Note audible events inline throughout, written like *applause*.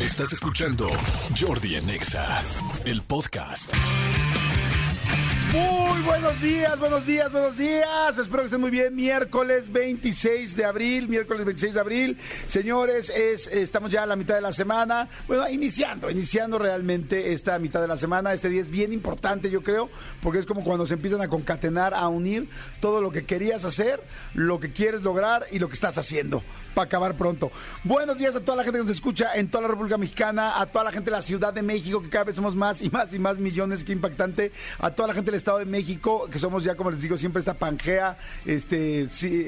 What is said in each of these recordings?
Estás escuchando Jordi Anexa, el podcast. Muy buenos días, buenos días, buenos días. Espero que estén muy bien. Miércoles 26 de abril, miércoles 26 de abril. Señores, es, estamos ya a la mitad de la semana. Bueno, iniciando, iniciando realmente esta mitad de la semana. Este día es bien importante, yo creo, porque es como cuando se empiezan a concatenar, a unir todo lo que querías hacer, lo que quieres lograr y lo que estás haciendo para acabar pronto. Buenos días a toda la gente que nos escucha en toda la República Mexicana, a toda la gente de la Ciudad de México, que cada vez somos más y más y más millones, qué impactante. A toda la gente del Estado de México, que somos ya, como les digo, siempre esta pangea, este, sí,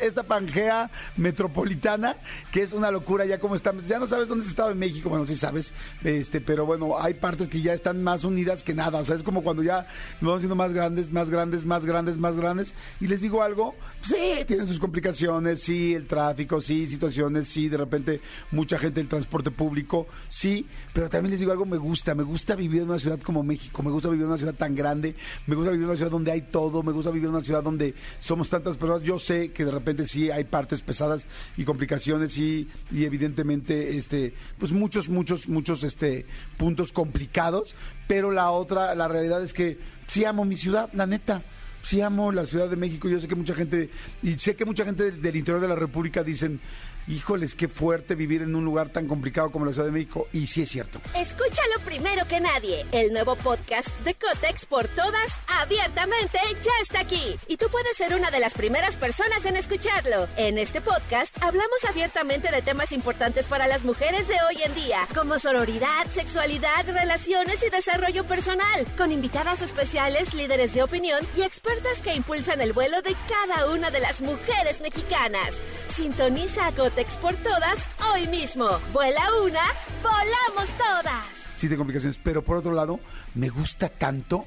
esta pangea metropolitana, que es una locura ya como estamos. Ya no sabes dónde es Estado de México, bueno, sí sabes, este, pero bueno, hay partes que ya están más unidas que nada. O sea, es como cuando ya nos vamos siendo más grandes, más grandes, más grandes, más grandes. Y les digo algo, sí, tienen sus complicaciones, sí, el tráfico, sí, situaciones, sí, de repente mucha gente del transporte público, sí, pero también les digo algo, me gusta, me gusta vivir en una ciudad como México, me gusta vivir en una ciudad tan grande, me gusta vivir en una ciudad donde hay todo, me gusta vivir en una ciudad donde somos tantas personas. Yo sé que de repente sí hay partes pesadas y complicaciones y, y evidentemente este pues muchos muchos muchos este puntos complicados, pero la otra la realidad es que sí amo mi ciudad, la neta sí amo la Ciudad de México. Yo sé que mucha gente, y sé que mucha gente del interior de la República dicen, híjoles, qué fuerte vivir en un lugar tan complicado como la Ciudad de México. Y sí es cierto. Escúchalo primero que nadie. El nuevo podcast de Cotex por todas, abiertamente, ya está aquí. Y tú puedes ser una de las primeras personas en escucharlo. En este podcast hablamos abiertamente de temas importantes para las mujeres de hoy en día, como sororidad, sexualidad, relaciones y desarrollo personal, con invitadas especiales, líderes de opinión y expertas que impulsan el vuelo de cada una de las mujeres mexicanas. Sintoniza a Cotex por todas hoy mismo. Vuela una, volamos todas. Sí, de complicaciones, pero por otro lado, me gusta tanto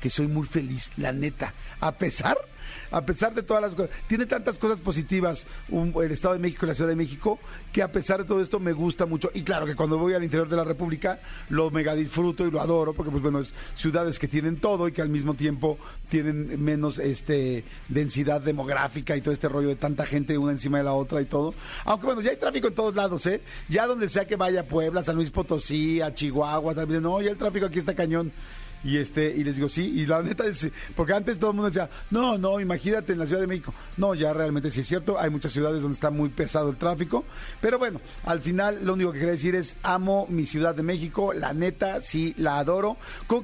que soy muy feliz, la neta. A pesar a pesar de todas las cosas, tiene tantas cosas positivas el Estado de México y la Ciudad de México, que a pesar de todo esto me gusta mucho. Y claro que cuando voy al interior de la República lo mega disfruto y lo adoro, porque pues bueno, es ciudades que tienen todo y que al mismo tiempo tienen menos este densidad demográfica y todo este rollo de tanta gente una encima de la otra y todo. Aunque bueno, ya hay tráfico en todos lados, ¿eh? Ya donde sea que vaya Puebla, San Luis Potosí, a Chihuahua, también, no, ya el tráfico aquí está cañón. Y este, y les digo, sí, y la neta es, porque antes todo el mundo decía, no, no, imagínate en la Ciudad de México. No, ya realmente sí es cierto, hay muchas ciudades donde está muy pesado el tráfico, pero bueno, al final lo único que quería decir es, amo mi Ciudad de México, la neta, sí, la adoro.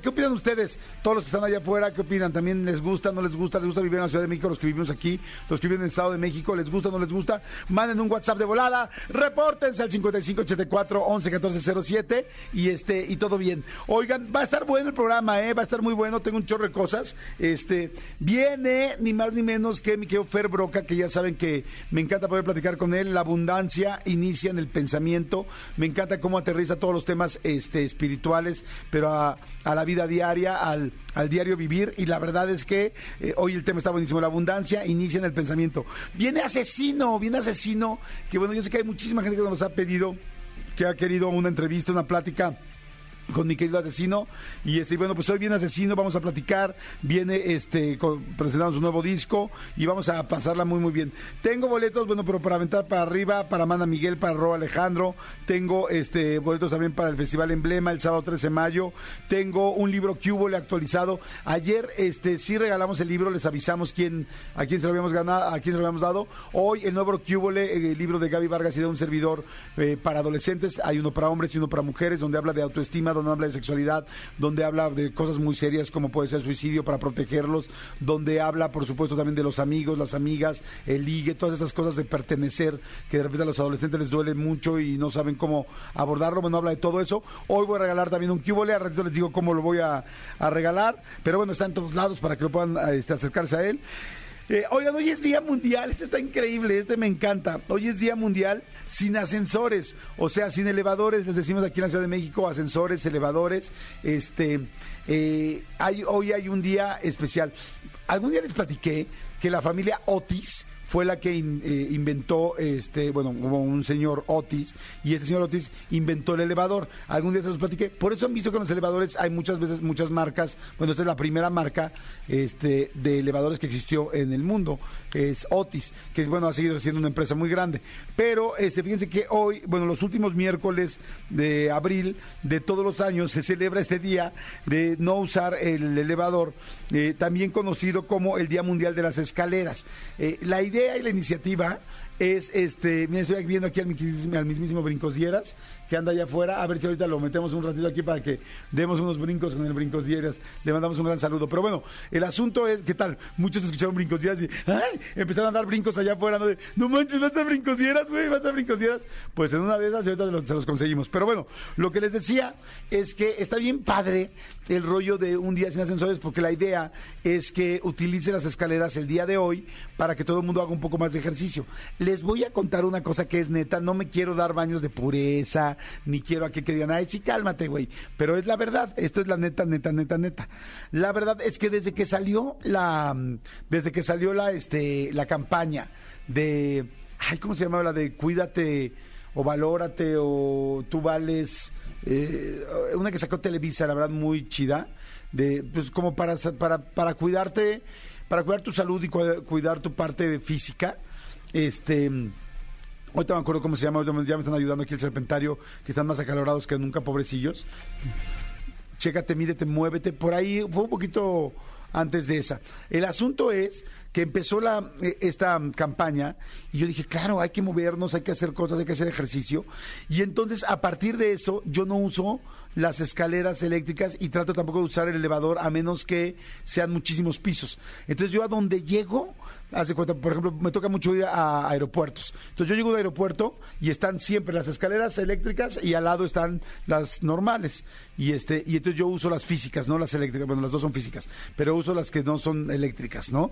¿Qué opinan ustedes? Todos los que están allá afuera, ¿qué opinan? ¿También les gusta, no les gusta? ¿Les gusta vivir en la Ciudad de México? Los que vivimos aquí, los que viven en el Estado de México, ¿les gusta, no les gusta? Manden un WhatsApp de volada, repórtense al 5584 111407 y este, y todo bien. Oigan, va a estar bueno el programa, ¿eh? Va a estar muy bueno, tengo un chorro de cosas. Este, viene ni más ni menos que mi querido Fer Broca, que ya saben que me encanta poder platicar con él. La abundancia inicia en el pensamiento. Me encanta cómo aterriza todos los temas este, espirituales, pero a, la vida diaria, al, al, diario vivir. Y la verdad es que eh, hoy el tema está buenísimo. La abundancia inicia en el pensamiento. Viene asesino, viene asesino, que bueno, yo sé que hay muchísima gente que nos ha pedido, que ha querido una entrevista, una plática con mi querido asesino. Y este bueno pues hoy viene asesino vamos a platicar viene este con, presentando su nuevo disco y vamos a pasarla muy muy bien. Tengo boletos bueno pero para aventar para arriba para Mana Miguel para Ro Alejandro. Tengo este boletos también para el Festival Emblema el sábado 13 de mayo. Tengo un libro le actualizado. Ayer este sí regalamos el libro les avisamos quién a quién se lo habíamos ganado a quién se lo habíamos dado. Hoy el nuevo Cubole el libro de Gaby Vargas y de un servidor eh, para adolescentes. Hay uno para hombres y uno para mujeres donde habla de autoestima donde habla de sexualidad, donde habla de cosas muy serias como puede ser suicidio para protegerlos, donde habla, por supuesto, también de los amigos, las amigas, el ligue, todas esas cosas de pertenecer que de repente a los adolescentes les duele mucho y no saben cómo abordarlo. Bueno, habla de todo eso. Hoy voy a regalar también un cubole, a ratito les digo cómo lo voy a, regalar, pero bueno, está en todos lados para que lo puedan este, acercarse a él. Eh, oigan, hoy es Día Mundial, este está increíble, este me encanta. Hoy es Día Mundial sin ascensores, o sea, sin elevadores, les decimos aquí en la Ciudad de México, ascensores, elevadores. Este, eh, hoy hay un día especial. Algún día les platiqué que la familia Otis fue la que eh, inventó, este, bueno, hubo un señor Otis, y este señor Otis inventó el elevador. Algún día se los platiqué. Por eso han visto que en los elevadores hay muchas veces, muchas marcas. Bueno, esta es la primera marca este, de elevadores que existió en el mundo. Es Otis, que bueno, ha seguido siendo una empresa muy grande. Pero este, fíjense que hoy, bueno, los últimos miércoles de abril de todos los años se celebra este día de no usar el elevador, eh, también conocido como el Día Mundial de las Escaleras. Eh, la idea y la iniciativa es, este, mira, estoy viendo aquí al, al mismísimo Brincosdieras, que anda allá afuera, a ver si ahorita lo metemos un ratito aquí para que demos unos brincos con el Brincosdieras, le mandamos un gran saludo. Pero bueno, el asunto es, ¿qué tal? Muchos escucharon Brincosdieras y, ¡ay! Empezaron a dar brincos allá afuera, ¿no? No manches, va a estar Brincosdieras, güey, va a estar Brincosdieras. Pues en una de esas y ahorita se los conseguimos. Pero bueno, lo que les decía es que está bien padre el rollo de un día sin ascensores, porque la idea es que utilice las escaleras el día de hoy para que todo el mundo haga un poco más de ejercicio. Les voy a contar una cosa que es neta, no me quiero dar baños de pureza, ni quiero a que, digan, ay, sí, cálmate, güey. Pero es la verdad, esto es la neta, neta, neta, neta. La verdad es que desde que salió la, mm, desde que salió la, este, la campaña de, ay, ¿cómo se llamaba la de cuídate o valórate o tú vales? eh, una que sacó Televisa, la verdad, muy chida, de, pues como para, para, para cuidarte, para cuidar tu salud y cuidar tu parte física. Este. Ahorita me acuerdo cómo se llama, ya me están ayudando aquí el serpentario, que están más acalorados que nunca, pobrecillos. Chécate, mídete, muévete. Por ahí fue un poquito antes de esa. El asunto es que empezó la, eh, esta campaña y yo dije, claro, hay que movernos, hay que hacer cosas, hay que hacer ejercicio. Y entonces, a partir de eso, yo no uso las escaleras eléctricas y trato tampoco de usar el elevador a menos que sean muchísimos pisos. Entonces, yo a donde llego, hace cuenta, por ejemplo, me toca mucho ir a aeropuertos. Entonces, yo llego de aeropuerto y están siempre las escaleras eléctricas y al lado están las normales. Y este, y entonces yo uso las físicas, no las eléctricas, bueno, las dos son físicas, pero uso las que no son eléctricas, ¿no?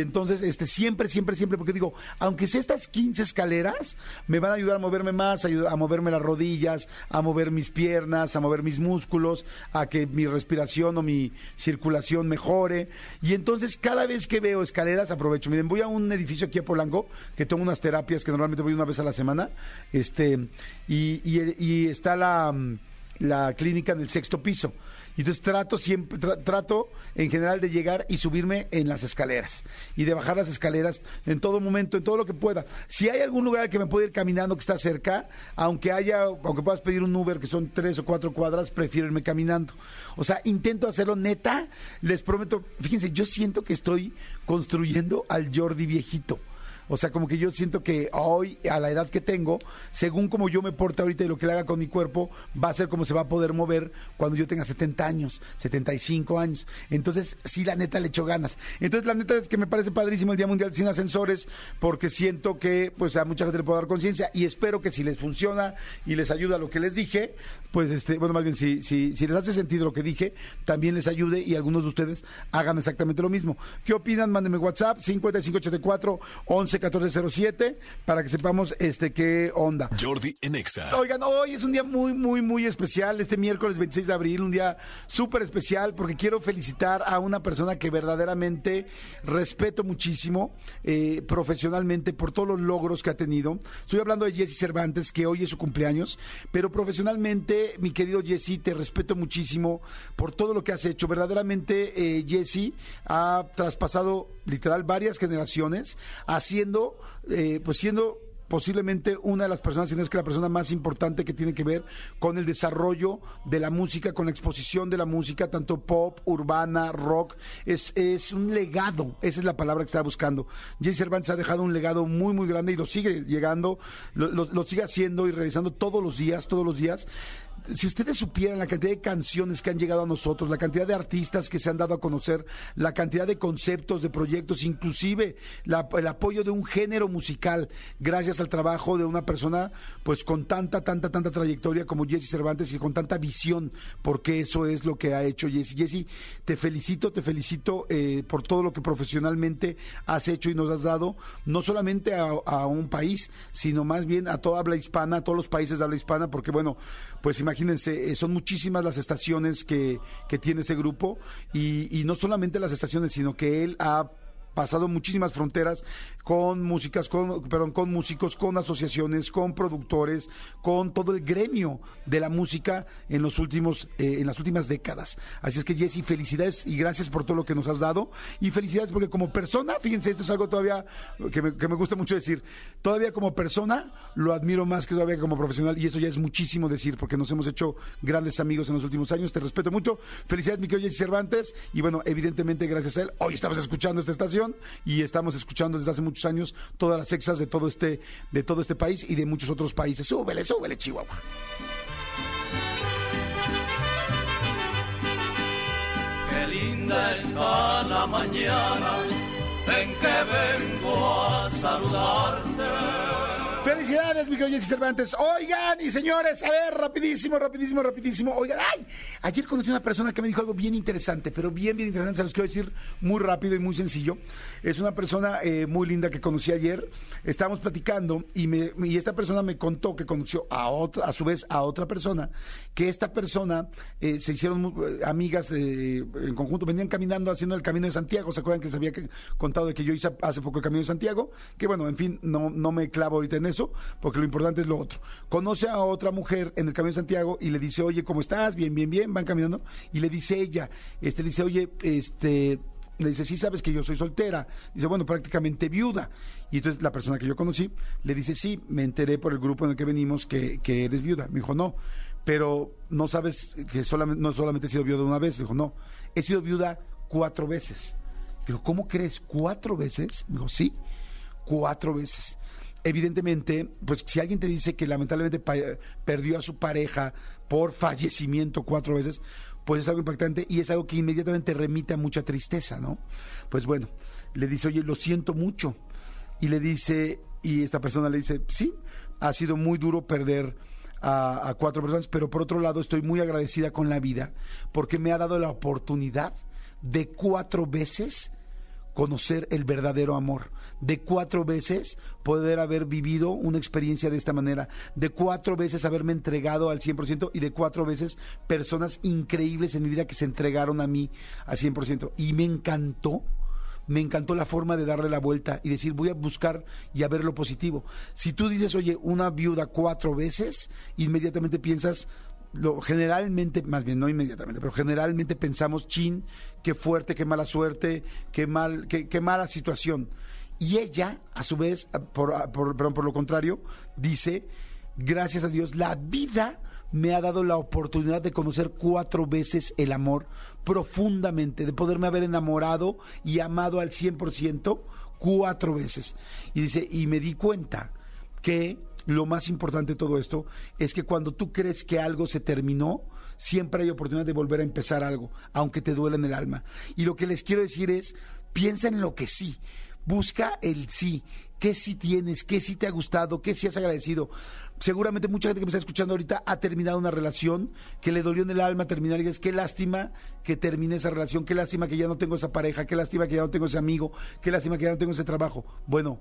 Entonces, este, siempre, siempre, siempre, porque digo, aunque sea estas 15 escaleras, me van a ayudar a moverme más, a, ayudar- a moverme las rodillas, a mover mis piernas, a mover mis músculos, a que mi respiración o mi circulación mejore. Y entonces, cada vez que veo escaleras, aprovecho. Miren, voy a un edificio aquí a Polanco, que tomo unas terapias que normalmente voy una vez a la semana, este, y, y- y está la, la clínica en el sexto piso. Y entonces trato siempre, tra- trato en general de llegar y subirme en las escaleras y de bajar las escaleras en todo momento, en todo lo que pueda. Si hay algún lugar que me pueda ir caminando que está cerca, aunque haya, aunque puedas pedir un Uber que son tres o cuatro cuadras, prefiero irme caminando. O sea, intento hacerlo neta, les prometo, fíjense, yo siento que estoy construyendo al Jordi viejito. O sea, como que yo siento que hoy, a la edad que tengo, según como yo me porte ahorita y lo que le haga con mi cuerpo, va a ser como se va a poder mover cuando yo tenga 70 años, 75 años. Entonces, sí, la neta le echo ganas. Entonces, la neta es que me parece padrísimo el Día Mundial sin Ascensores, porque siento que pues a mucha gente le puedo dar conciencia y espero que si les funciona y les ayuda lo que les dije, pues este, bueno, más bien, si, si, si les hace sentido lo que dije, también les ayude y algunos de ustedes hagan exactamente lo mismo. ¿Qué opinan? Mándenme WhatsApp 5584 11 1407 para que sepamos este qué onda. Jordi en Exa. Oigan, hoy es un día muy, muy, muy especial, este miércoles 26 de abril, un día súper especial porque quiero felicitar a una persona que verdaderamente respeto muchísimo eh, profesionalmente por todos los logros que ha tenido. Estoy hablando de Jesse Cervantes, que hoy es su cumpleaños, pero profesionalmente, mi querido Jesse, te respeto muchísimo por todo lo que has hecho. Verdaderamente, eh, Jesse ha traspasado literal varias generaciones haciendo, eh, pues siendo posiblemente una de las personas, si no es que la persona más importante que tiene que ver con el desarrollo de la música, con la exposición de la música, tanto pop, urbana, rock. Es, es un legado, esa es la palabra que estaba buscando. Jay Cervantes ha dejado un legado muy, muy grande y lo sigue llegando, lo sigue haciendo y realizando todos los días, todos los días. Si ustedes supieran la cantidad de canciones que han llegado a nosotros, la cantidad de artistas que se han dado a conocer, la cantidad de conceptos, de proyectos, inclusive el apoyo de un género musical, gracias al trabajo de una persona pues con tanta, tanta, tanta trayectoria como Jesse Cervantes y con tanta visión, porque eso es lo que ha hecho Jesse. Jesse, te felicito, te felicito eh, por todo lo que profesionalmente has hecho y nos has dado, no solamente a, a un país, sino más bien a toda habla hispana, a todos los países de habla hispana, porque bueno, pues imagínense, eh, son muchísimas las estaciones que, que tiene ese grupo y no solamente las estaciones, sino que él ha pasado muchísimas fronteras con músicas, con, perdón, con músicos, con asociaciones, con productores, con todo el gremio de la música en los últimos, eh, en las últimas décadas. Así es que Jesse, felicidades y gracias por todo lo que nos has dado. Y felicidades porque como persona, fíjense, esto es algo todavía que me, gusta mucho decir, todavía como persona lo admiro más que todavía como profesional y eso ya es muchísimo decir porque nos hemos hecho grandes amigos en los últimos años. Te respeto mucho. Felicidades, mi querido Jesse Cervantes. Y bueno, evidentemente gracias a él, hoy estamos escuchando esta estación y estamos escuchando desde hace mucho años todas las sexas de todo este, de todo este país y de muchos otros países. Súbele, súbele, Chihuahua. Qué linda está la mañana en que vengo a saludarte. Felicidades, mi querido Cervantes. Oigan, y señores, a ver, rapidísimo, rapidísimo, rapidísimo. Oigan, ay, ayer conocí a una persona que me dijo algo bien interesante, pero bien, bien interesante. Se los quiero decir muy rápido y muy sencillo. Es una persona eh, muy linda que conocí ayer. Estábamos platicando y, me, y esta persona me contó que conoció a otra, a su vez a otra persona, que esta persona eh, se hicieron eh, amigas en conjunto, venían caminando haciendo el camino de Santiago. ¿Se acuerdan que les había contado de que yo hice hace poco el camino de Santiago? Que bueno, en fin, no, no me clavo ahorita en eso porque lo importante es lo otro. Conoce a otra mujer en el Camino de Santiago y le dice, oye, ¿cómo estás? Bien, bien, bien, van caminando. Y le dice ella, este, dice, oye, este, le dice, sí sabes que yo soy soltera. Dice, bueno, prácticamente viuda. Y entonces la persona que yo conocí le dice, sí, me enteré por el grupo en el que venimos que, que eres viuda. Me dijo, no, pero no sabes que solamente, no solamente he sido viuda una vez. Dijo, no, he sido viuda cuatro veces. Dijo, ¿cómo crees? ¿Cuatro veces? Me dijo, sí, cuatro veces evidentemente, pues si alguien te dice que lamentablemente perdió a su pareja por fallecimiento cuatro veces, pues es algo impactante y es algo que inmediatamente remite a mucha tristeza, ¿no? Pues bueno, le dice, oye, lo siento mucho. Y le dice, y esta persona le dice, sí, ha sido muy duro perder a, a cuatro personas, pero por otro lado estoy muy agradecida con la vida porque me ha dado la oportunidad de cuatro veces conocer el verdadero amor, de cuatro veces poder haber vivido una experiencia de esta manera, de cuatro veces haberme entregado al 100% y de cuatro veces personas increíbles en mi vida que se entregaron a mí al 100%. Y me encantó me encantó la forma de darle la vuelta y decir, voy a buscar y a ver lo positivo. Si tú dices, oye, una viuda cuatro veces, inmediatamente piensas, lo, generalmente, más bien no inmediatamente, pero generalmente pensamos, chin, qué fuerte, qué mala suerte, qué, mal, qué, qué mala situación. Y ella, a su vez, por, por, por lo contrario, dice, gracias a Dios, la vida me ha dado la oportunidad de conocer cuatro veces el amor profundamente, de poderme haber enamorado y amado al 100% cuatro veces. Y dice, y me di cuenta que lo más importante de todo esto es que cuando tú crees que algo se terminó, siempre hay oportunidad de volver a empezar algo, aunque te duele en el alma. Y lo que les quiero decir es, piensa en lo que sí, busca el sí, qué sí tienes, qué sí te ha gustado, qué sí has agradecido. Seguramente mucha gente que me está escuchando ahorita ha terminado una relación que le dolió en el alma terminar y es qué lástima que termine esa relación, qué lástima que ya no tengo esa pareja, qué lástima que ya no tengo ese amigo, qué lástima que ya no tengo ese trabajo. Bueno,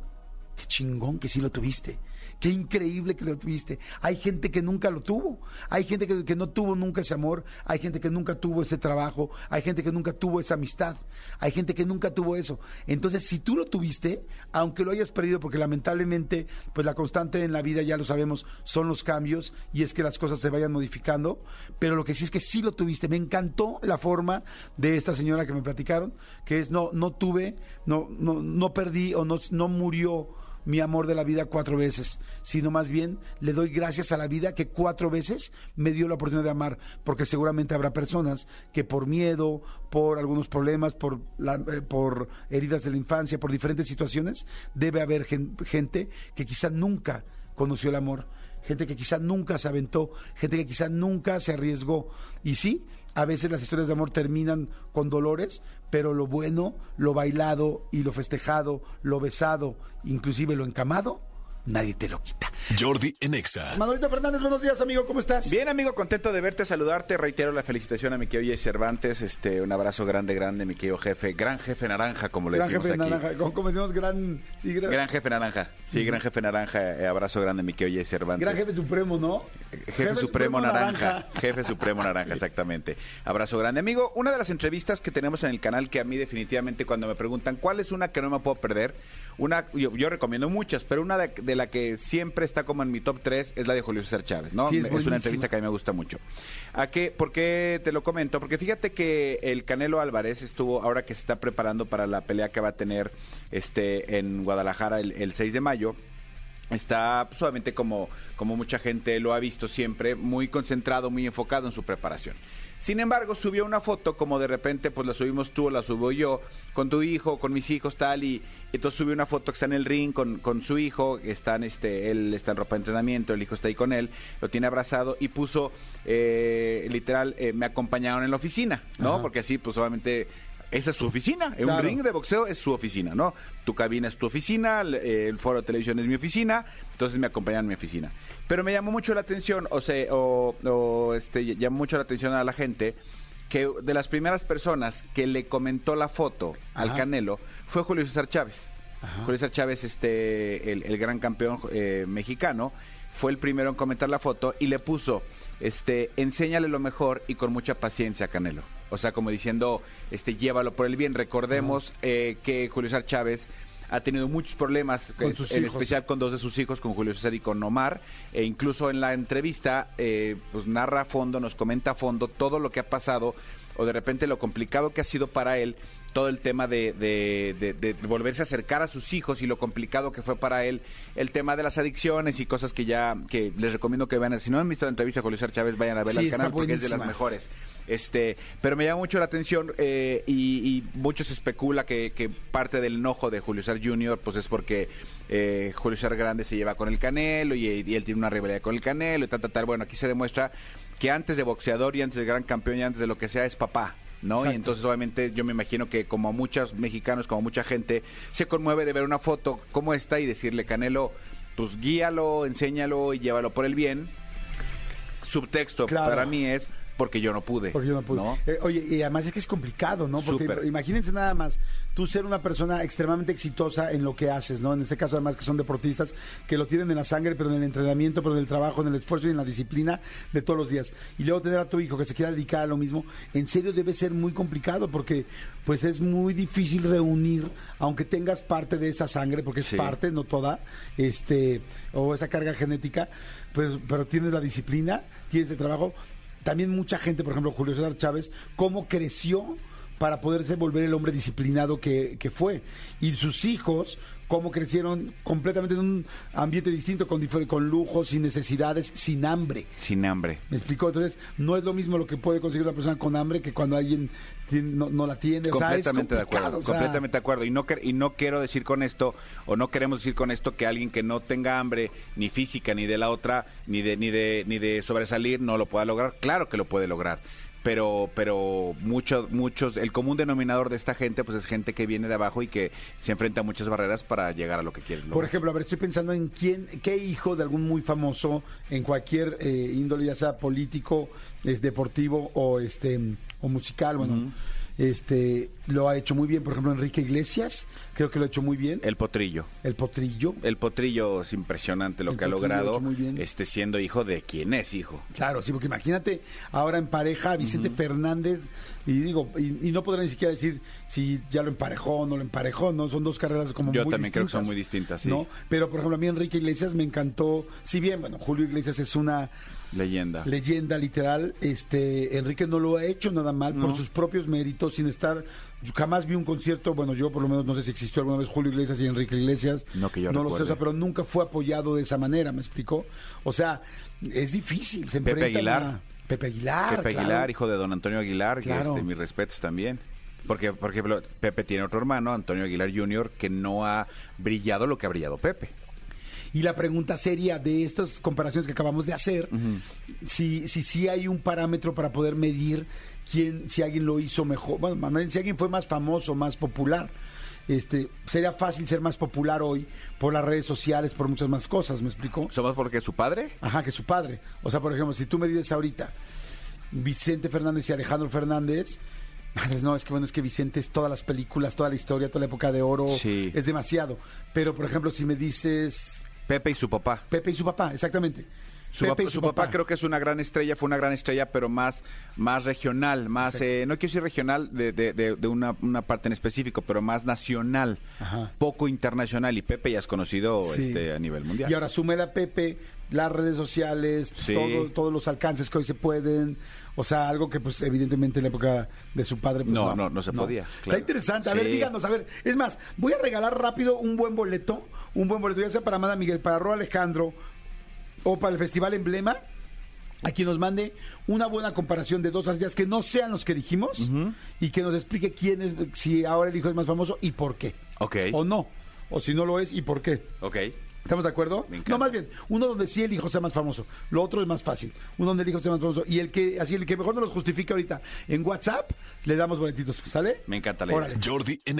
qué chingón que sí lo tuviste Qué increíble que lo tuviste. Hay gente que nunca lo tuvo. Hay gente que, no tuvo nunca ese amor. Hay gente que nunca tuvo ese trabajo. Hay gente que nunca tuvo esa amistad. Hay gente que nunca tuvo eso. Entonces, si tú lo tuviste, aunque lo hayas perdido, porque lamentablemente, pues la constante en la vida, ya lo sabemos, son los cambios y es que las cosas se vayan modificando. Pero lo que sí es que sí lo tuviste. Me encantó la forma de esta señora que me platicaron, que es no, no tuve, no, no, no perdí o no, no murió mi amor de la vida cuatro veces, sino más bien le doy gracias a la vida que cuatro veces me dio la oportunidad de amar, porque seguramente habrá personas que por miedo, por algunos problemas, por, eh, por heridas de la infancia, por diferentes situaciones, debe haber gente que quizá nunca conoció el amor gente que quizá nunca se aventó, gente que quizá nunca se arriesgó. Y sí, a veces las historias de amor terminan con dolores, pero lo bueno, lo bailado y lo festejado, lo besado, inclusive lo encamado, nadie te lo quita. Jordi en Exa. Manolito Fernández, buenos días, amigo, ¿cómo estás? Bien, amigo, contento de verte, saludarte. Reitero la felicitación a mi querido Jay Cervantes. Este, un abrazo grande, grande, mi querido jefe. Gran jefe naranja, como le Gran decimos jefe aquí. naranja, como, como decimos, gran, sí, gran, Gran jefe naranja. Sí, gran jefe naranja. eh, abrazo grande, mi querido Jay Cervantes. gran jefe supremo, ¿no? Jefe, Supremo, naranja. Jefe Supremo Naranja, *laughs* exactamente. Abrazo grande. Amigo, una de las entrevistas que tenemos en el canal que a mí definitivamente cuando me preguntan cuál es una que no me puedo perder, una yo, yo recomiendo muchas, pero una de, de la que siempre está como en mi top 3 es la de Julio César Chávez, ¿no? Sí, es una entrevista que a mí me gusta mucho. ¿A qué? ¿Por qué te lo comento? Porque fíjate que el Canelo Álvarez estuvo, ahora que se está preparando para la pelea que va a tener este en Guadalajara el, el 6 de mayo, está pues, obviamente como, como mucha gente lo ha visto siempre, muy concentrado, muy enfocado en su preparación. Sin embargo, subió una foto, como de repente pues la subimos tú o la subo yo, con tu hijo, con mis hijos, tal, y entonces subió una foto que está en el ring con, con su hijo, están, este, él está en ropa de entrenamiento, el hijo está ahí con él, lo tiene abrazado y puso, eh, literal, eh, me acompañaron en la oficina, ¿no? Ajá. Porque así, pues obviamente esa es su oficina. Claro. un ring de boxeo es su oficina, ¿no? Tu cabina es tu oficina, el, foro de televisión es mi oficina, entonces me acompañan en mi oficina. Pero me llamó mucho la atención, o sea, o, o, este, llamó mucho la atención a la gente que de las primeras personas que le comentó la foto al. Canelo fue Julio César Chávez. Julio César Chávez, este, el, el gran campeón eh, mexicano, fue el primero en comentar la foto y le puso, este, enséñale lo mejor y con mucha paciencia, Canelo. O sea, como diciendo, este, llévalo por el bien. Recordemos eh, que Julio César Chávez ha tenido muchos problemas, Con eh, sus en hijos. especial con dos de sus hijos, con Julio César y con Omar. E incluso en la entrevista, eh, pues narra a fondo, nos comenta a fondo todo lo que ha pasado o de repente lo complicado que ha sido para él todo el tema de, de- de- de volverse a acercar a sus hijos y lo complicado que fue para él el tema de las adicciones y cosas que ya que les recomiendo que vean si no han visto la entrevista con Julio César Chávez vayan a verla Sí, al canal porque es de las mejores este pero me llama mucho la atención eh, y, y mucho se especula que, que parte del enojo de Julio César Jr. pues es porque eh, Julio César Grande se lleva con el Canelo y, y él tiene una rivalidad con el Canelo y tal, tal, tal. Bueno, aquí se demuestra que antes de boxeador y antes de gran campeón y antes de lo que sea es papá. ¿no? Exacto. Y entonces obviamente yo me imagino que como muchos mexicanos, como mucha gente, se conmueve de ver una foto como esta y decirle, Canelo, pues guíalo, enséñalo y llévalo por el bien. Subtexto Claro. para mí es porque yo no pude. Porque yo no pude. ¿no? Eh, oye, y además es que es complicado, ¿no? Porque Súper. imagínense nada más, tú ser una persona extremadamente exitosa en lo que haces, ¿no? En este caso, además, que son deportistas que lo tienen en la sangre, pero en el entrenamiento, pero en el trabajo, en el esfuerzo y en la disciplina de todos los días. Y luego tener a tu hijo que se quiera dedicar a lo mismo, en serio debe ser muy complicado porque, pues, es muy difícil reunir, aunque tengas parte de esa sangre, porque es Sí. parte, no toda, este, o esa carga genética, pues, pero tienes la disciplina, tienes el trabajo también mucha gente, por ejemplo, Julio César Chávez, cómo creció para poderse volver el hombre disciplinado que, que fue. Y sus hijos, cómo crecieron completamente en un ambiente distinto, con, con lujos, sin necesidades, sin hambre. Sin hambre. ¿Me explicó? Entonces, no es lo mismo lo que puede conseguir una persona con hambre que cuando alguien tiene- no, no la tiene. O sea, es completamente de acuerdo, o sea, completamente de acuerdo. Y no, y no quiero decir con esto, o no queremos decir con esto que alguien que no tenga hambre, ni física, ni de la otra, ni de, ni de, ni de sobresalir, no lo pueda lograr. Claro que lo puede lograr. Pero, pero muchos, muchos, el común denominador de esta gente, pues es gente que viene de abajo y que se enfrenta a muchas barreras para llegar a lo que quiere. lograr. Por ejemplo, a ver, estoy pensando en quién, qué hijo de algún muy famoso en cualquier eh, índole, ya sea político, es deportivo o este o musical, bueno, este lo ha hecho muy bien. Por ejemplo, Enrique Iglesias, creo que lo ha hecho muy bien. el potrillo. El potrillo. El potrillo es impresionante lo El que ha Potrillo lo ha logrado, muy bien. este siendo hijo de quién es hijo. Claro, sí, porque imagínate ahora en pareja a Vicente Fernández y digo, y, y no podrá ni siquiera decir si ya lo emparejó o no lo emparejó, ¿no? Son dos carreras como Yo muy también creo que son muy distintas, sí. ¿no? Pero, por ejemplo, a mí Enrique Iglesias me encantó, si bien, bueno, Julio Iglesias es una Leyenda. leyenda literal, este Enrique no lo ha hecho nada mal por No. sus propios méritos, sin estar, yo jamás vi un concierto, bueno, yo por lo menos no sé si existió alguna vez Julio Iglesias y Enrique Iglesias, No que yo lo sé, o recuerde. sea, pero nunca fue apoyado de esa manera, ¿me explicó? O sea, es difícil, se Pepe Aguilar. a- Pepe Aguilar, Pepe claro. Aguilar, hijo de don Antonio Aguilar, que, Claro. este, mis respetos también. Porque, por ejemplo, Pepe tiene otro hermano, Antonio Aguilar Jr., que no ha brillado lo que ha brillado Pepe. Y la pregunta sería, de estas comparaciones que acabamos de hacer, si, si sí hay un parámetro para poder medir quién, si alguien lo hizo mejor, bueno, más bien, si alguien fue más famoso, más popular. Este, sería fácil ser más popular hoy por las redes sociales, por muchas más cosas, ¿me explico? ¿Somos porque su padre? Ajá, que su padre. O sea, por ejemplo, si tú me dices ahorita Vicente Fernández y Alejandro Fernández, no, es que bueno, es que Vicente es todas las películas, toda la historia, toda la época de oro, Sí. es demasiado. Pero, por ejemplo, si me dices Pepe y su papá. Pepe y su papá, exactamente. Su, Pepe papá, y su papá creo que es una gran estrella, fue una gran estrella, pero más, más regional, más, eh, no quiero decir regional de, de- de- de una, una parte en específico, pero más nacional, Ajá. poco internacional. Y Pepe ya es conocido Sí. este, a nivel mundial. Y ahora súmele a Pepe las redes sociales, Sí. todo- todos los alcances que hoy se pueden. O sea, algo que pues evidentemente en la época de su padre pues, No, no, no se podía, Está interesante. A ver, díganos, a ver. Es más, voy a regalar rápido un buen boleto, un buen boleto, ya sea para Amada Miguel, para Ro Alejandro o para el Festival Emblema. A quien nos mande una buena comparación de dos artistas que no sean los que dijimos y que nos explique quién es, si ahora el hijo es más famoso y por qué. Ok. O no. O si no lo es y por qué. Ok. ¿Estamos de acuerdo? No, más bien, uno donde sí el hijo sea más famoso, lo otro es más fácil. Uno donde el hijo sea más famoso y el que así el que mejor nos los justifique ahorita en WhatsApp, le damos boletitos, ¿sale? Me encanta la idea. Órale. Jordi en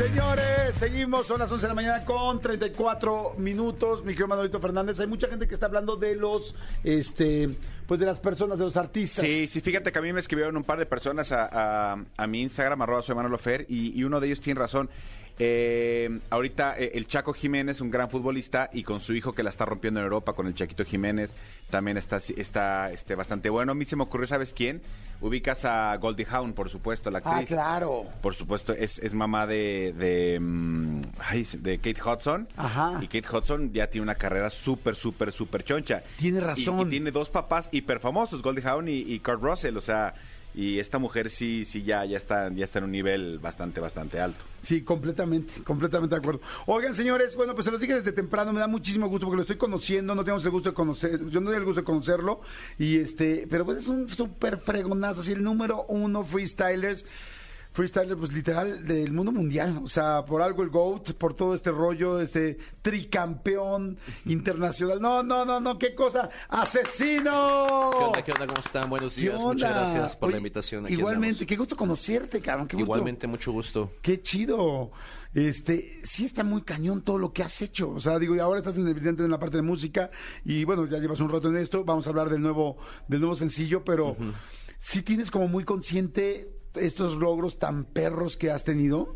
Señores, seguimos, son las 11 de la mañana con 34 minutos. Mi querido Manolito Fernández, hay mucha gente que está hablando de los, este, pues de las personas, de los artistas. Sí, sí, fíjate que a mí me escribieron un par de personas a, mi Instagram, arroba soy Manolo Fer, y uno de ellos tiene razón. Eh, ahorita eh, el Chaco Jiménez, un gran futbolista, y con su hijo que la está rompiendo en Europa, con el Chaquito Jiménez, también está, está este, bastante bueno. A mí se me ocurrió, ¿sabes quién? Ubicas a Goldie Hawn, por supuesto, la Ah, actriz. claro. Por supuesto, es, es mamá de, de, mm, ay, de Kate Hudson. Ajá. Y Kate Hudson ya tiene una carrera súper, súper, súper choncha. Tiene Y- razón. Y, tiene dos papás hiper famosos, Goldie Hawn y, y Kurt Russell. O sea, y esta mujer sí, sí ya, ya está, ya está en un nivel bastante, bastante alto. Sí, completamente, completamente de acuerdo. Oigan, señores, bueno, pues se los dije desde temprano, me da muchísimo gusto porque lo estoy conociendo, no tenemos el gusto de conocer, yo no tengo el gusto de conocerlo, y este, pero pues es un súper fregonazo, así el número uno freestylers, freestyler, pues literal del mundo mundial, o sea, por algo el GOAT, por todo este rollo, este tricampeón internacional, no, no, no, no, qué cosa, asesino. ¿Qué onda? ¿Qué onda? ¿Cómo están? Buenos ¿Qué días. Muchas gracias por Oye, la invitación. Aquí Igualmente, andamos. qué gusto conocerte, cabrón, qué gusto. Igualmente, mucho gusto. Qué chido. Este, sí está muy cañón todo lo que has hecho. O sea, digo, y ahora estás en, evidente en la parte de música y bueno, ya llevas un rato en esto. Vamos a hablar del nuevo, del nuevo sencillo, pero sí tienes como muy consciente estos logros tan perros que has tenido.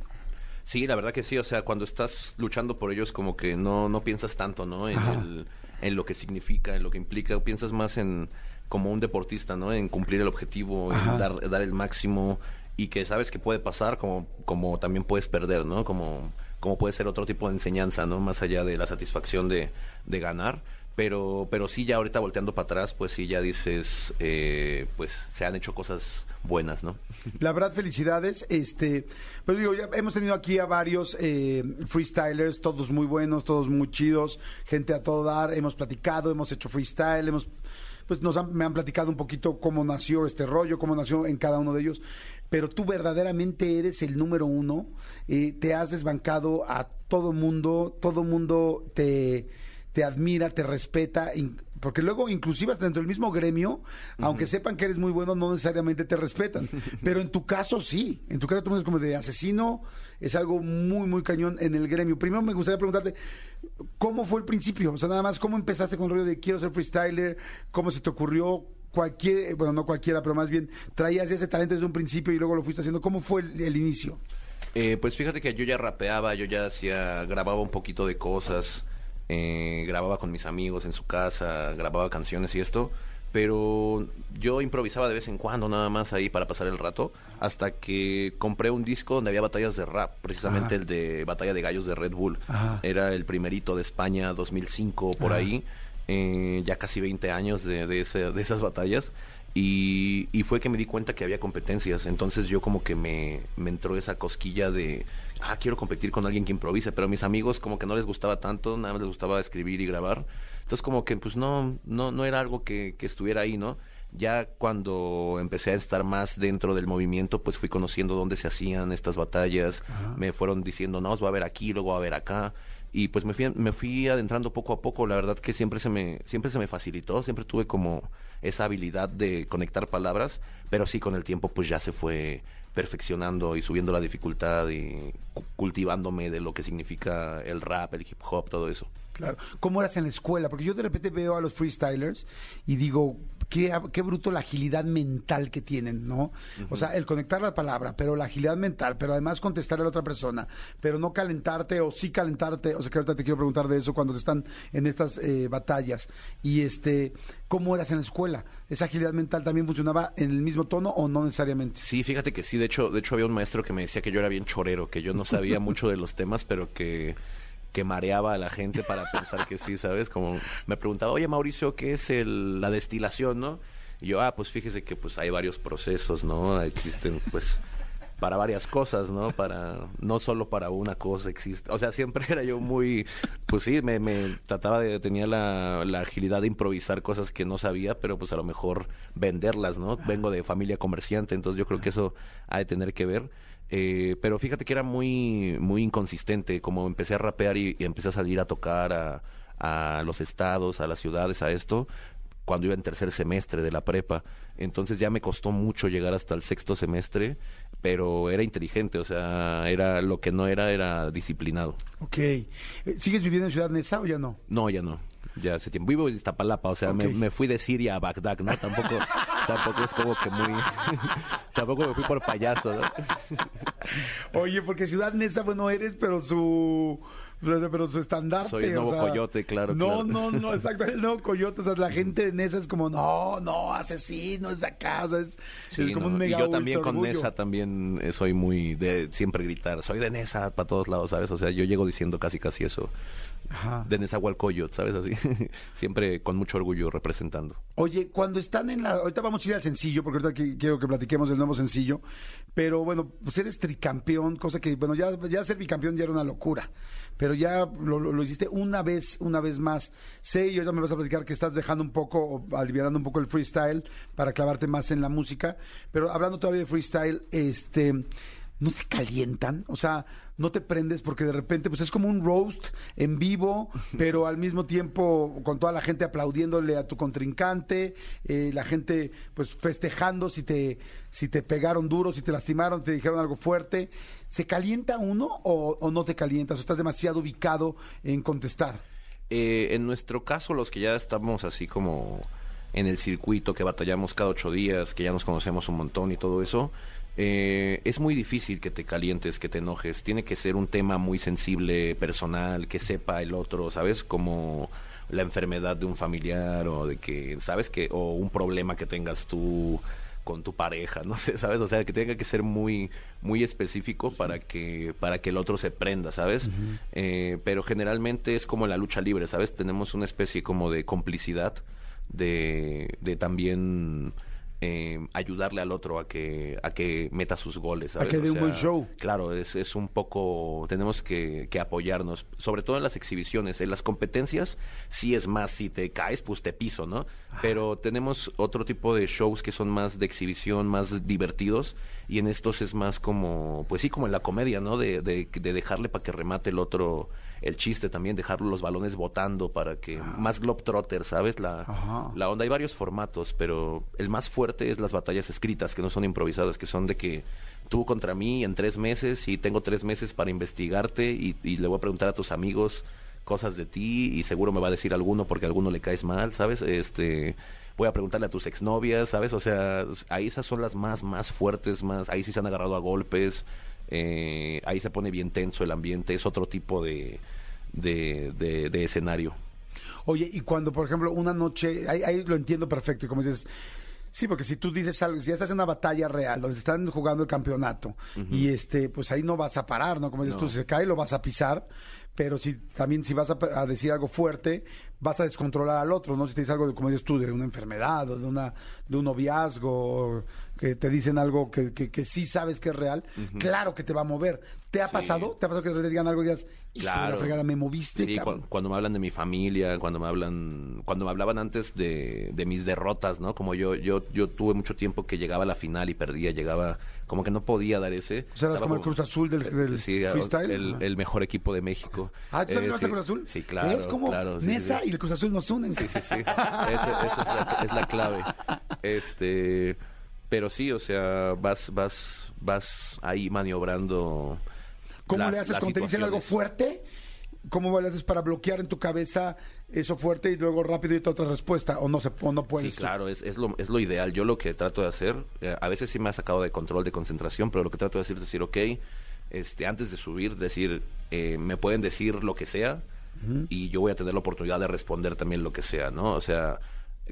Sí, la verdad que sí. O sea, cuando estás luchando por ellos, como que no, no piensas tanto, ¿no? En, el- en lo que significa, en lo que implica. Piensas más en como un deportista, ¿no? En cumplir el objetivo, Ajá. en dar, dar el máximo y que sabes que puede pasar, como, como también puedes perder, ¿no? Como, como puede ser otro tipo de enseñanza, ¿no? Más allá de la satisfacción de, de ganar. Pero, pero sí, ya ahorita volteando para atrás, pues sí, ya dices, eh, pues se han hecho cosas buenas, ¿no? *laughs* La verdad, felicidades. Este, pues digo, ya hemos tenido aquí a varios eh, freestylers, todos muy buenos, todos muy chidos, gente a todo dar. Hemos platicado, hemos hecho freestyle, hemos, pues nos han, me han platicado un poquito cómo nació este rollo, cómo nació en cada uno de ellos. Pero tú verdaderamente eres el número uno. eh, te has desbancado a todo mundo, todo mundo te te admira, te respeta, porque luego inclusive hasta dentro del mismo gremio, aunque sepan que eres muy bueno, no necesariamente te respetan. *laughs* Pero en tu caso sí, en tu caso tú eres como de asesino, es algo muy, muy cañón en el gremio. Primero me gustaría preguntarte, ¿cómo fue el principio? O sea, nada más, ¿cómo empezaste con el rollo de quiero ser freestyler? ¿Cómo se te ocurrió? Cualquier, bueno, no cualquiera, pero más bien, traías ese talento desde un principio y luego lo fuiste haciendo. ¿Cómo fue el, el inicio? Eh, pues fíjate que yo ya rapeaba, yo ya hacía, grababa un poquito de cosas, eh, grababa con mis amigos en su casa, grababa canciones y esto, pero yo improvisaba de vez en cuando nada más ahí para pasar el rato, hasta que compré un disco donde había batallas de rap, precisamente Ajá. el de Batalla de Gallos de Red Bull. Ajá. Era el primerito de España 2005 por Ajá. ahí, eh, ya casi 20 años de, de, ese- de esas batallas. Y, y fue que me di cuenta que había competencias. Entonces yo como que me, me entró esa cosquilla de, ah, quiero competir con alguien que improvise. Pero a mis amigos como que no les gustaba tanto, nada más les gustaba escribir y grabar. Entonces como que pues no, no, no era algo que, que estuviera ahí, ¿no? Ya cuando empecé a estar más dentro del movimiento, pues fui conociendo dónde se hacían estas batallas. Me fueron diciendo, no, os va a ver aquí, luego va a ver acá. Y pues me fui, me fui adentrando poco a poco. La verdad que siempre se me, siempre se me facilitó, siempre tuve como esa habilidad de conectar palabras, pero sí con el tiempo pues ya se fue perfeccionando y subiendo la dificultad y cu- cultivándome de lo que significa el rap, el hip hop, todo eso. Claro. ¿Cómo eras en la escuela? Porque yo de repente veo a los freestylers y digo, qué, qué bruto la agilidad mental que tienen, ¿no? O sea, el conectar la palabra, pero la agilidad mental, pero además contestar a la otra persona, pero no calentarte o sí calentarte. O sea, que ahorita te quiero preguntar de eso cuando te están en estas eh, batallas. Y este, ¿cómo eras en la escuela? ¿Esa agilidad mental también funcionaba en el mismo tono o no necesariamente? Sí, fíjate que sí, de hecho, de hecho había un maestro que me decía que yo era bien chorero, que yo no sabía *laughs* mucho de los temas, pero que, que mareaba a la gente para pensar que sí, ¿sabes? Como me preguntaba, oye Mauricio, ¿qué es el, la destilación, no? Y yo, ah, pues fíjese que pues hay varios procesos, ¿no? Existen, pues, para varias cosas, ¿no? Para, no solo para una cosa existe. O sea, siempre era yo muy, pues sí, me, me trataba de, tenía la, la agilidad de improvisar cosas que no sabía, pero pues a lo mejor venderlas, ¿no? Vengo de familia comerciante, entonces yo creo que eso ha de tener que ver. Eh, pero fíjate que era muy, muy inconsistente, como empecé a rapear y, y empecé a salir a tocar a, a los estados, a las ciudades, a esto, cuando iba en tercer semestre de la prepa. Entonces ya me costó mucho llegar hasta el sexto semestre, pero era inteligente, o sea, era lo que no era, era disciplinado. Ok. Eh, ¿Sigues viviendo en Ciudad Neza o ya no? No, ya no. Ya hace tiempo. Vivo en Iztapalapa, o sea, me, me fui de Siria a Bagdad, ¿no? Tampoco, *laughs* tampoco es como que muy... tampoco me fui por payaso, ¿no? *laughs* Oye, porque Ciudad Neza, bueno, eres, pero su. Pero su estandarte. Soy el o nuevo sea, coyote, claro, No, claro. no, no, *laughs* exacto. El nuevo coyote. O sea, la gente de Nesa es como, no, no, asesino, es de acá. O sea, es, Sí, es como no, un mega y yo también con orgullo. Nesa también eh, soy muy de siempre gritar, soy de Nesa para todos lados, ¿sabes? O sea, yo llego diciendo casi casi eso. Ajá. De Nezahualcóyotl, ¿sabes? Así. *laughs* siempre con mucho orgullo representando. Oye, cuando están en la. Ahorita vamos a ir al sencillo, porque ahorita que- quiero que platiquemos del nuevo sencillo. Pero bueno, pues eres tricampeón, cosa que, bueno, ya, ya ser bicampeón ya era una locura. Pero ya lo, lo- lo hiciste una vez, una vez más. Sé, y ahorita me vas a platicar que estás dejando un poco, o aliviando un poco el freestyle para clavarte más en la música. Pero hablando todavía de freestyle, este. ¿No te calientan? O sea, no te prendes porque de repente, pues es como un roast en vivo, pero al mismo tiempo con toda la gente aplaudiéndole a tu contrincante, eh, la gente pues festejando si te, si te pegaron duro, si te lastimaron, te dijeron algo fuerte. ¿Se calienta uno o, o no te calientas? ¿O estás demasiado ubicado en contestar? Eh, en nuestro caso, los que ya estamos así como en el circuito, que batallamos cada ocho días, que ya nos conocemos un montón y todo eso, eh, es muy difícil que te calientes, que te enojes. Tiene que ser un tema muy sensible, personal, que sepa el otro, ¿sabes? Como la enfermedad de un familiar o de que, ¿sabes? que O un problema que tengas tú con tu pareja, no *laughs* sé, ¿sabes? O sea, que tenga que ser muy, muy específico para que, para que el otro se prenda, ¿sabes? Eh, pero generalmente es como la lucha libre, ¿sabes? Tenemos una especie como de complicidad de, de también eh, ayudarle al otro a que, a que meta sus goles, ¿sabes? que dé un buen show. Claro, es, es un poco, tenemos que, que apoyarnos, sobre todo en las exhibiciones, en las competencias, sí es más, si te caes, pues te piso, ¿no? Pero tenemos otro tipo de shows que son más de exhibición, más divertidos, y en estos es más como, pues sí, como en la comedia, ¿no? De, de, de dejarle para que remate el otro el chiste también, dejar los balones botando para que, más globetrotter, ¿sabes? La, Ajá. la onda, hay varios formatos, pero el más fuerte es las batallas escritas, que no son improvisadas, que son de que tú contra mí en tres meses y tengo tres meses para investigarte y, y le voy a preguntar a tus amigos cosas de ti y seguro me va a decir alguno porque a alguno le caes mal, ¿sabes? Este voy a preguntarle a tus exnovias, ¿sabes? O sea, ahí esas son las más, más fuertes, más, ahí sí se han agarrado a golpes, eh, ahí se pone bien tenso el ambiente, es otro tipo de, de, de- de escenario. Oye, y cuando, por ejemplo, una noche, ahí, ahí lo entiendo perfecto, y como dices, sí, porque si tú dices algo, si ya estás en una batalla real, donde están jugando el campeonato, y este, pues ahí no vas a parar, ¿no? Como dices tú, si se cae, lo vas a pisar, pero si también si vas a, a decir algo fuerte, vas a descontrolar al otro, ¿no? Si te dices algo, de, como dices tú, de una enfermedad o de, una, de un noviazgo, que te dicen algo que, que, que sí sabes que es real, claro que te va a mover. ¿Te ha Sí. pasado? ¿Te ha pasado que te digan algo y digas, "Hijo de la Claro. fregada, me moviste, Sí, cabrón"? cu- cuando me hablan de mi familia, cuando me hablan, cuando me hablaban antes de, de mis derrotas, ¿no? Como yo, yo, yo tuve mucho tiempo que llegaba a la final y perdía, llegaba, como que no podía dar ese. O sea, eras como el Cruz Azul del, del Sí, freestyle. el, mejor equipo de México. Ah, ¿tú también Eh, vas sí. Cruz Azul? Sí, claro. Es como claro, Nesa y el Cruz Azul nos unen. Sí, sí, sí. Esa, es, es la clave. *laughs* Este, pero sí, o sea, vas, vas, vas ahí maniobrando. ¿Cómo las- le haces cuando te dicen algo fuerte? ¿Cómo le haces para bloquear en tu cabeza eso fuerte y luego rápido y otra respuesta? ¿O no se o no puedes? Sí, claro, es, es, lo, es lo ideal. Yo lo que trato de hacer, eh, a veces sí me ha sacado de control, de concentración, pero lo que trato de hacer es decir, ok, este, antes de subir, decir, eh, me pueden decir lo que sea y yo voy a tener la oportunidad de responder también lo que sea, ¿no? O sea,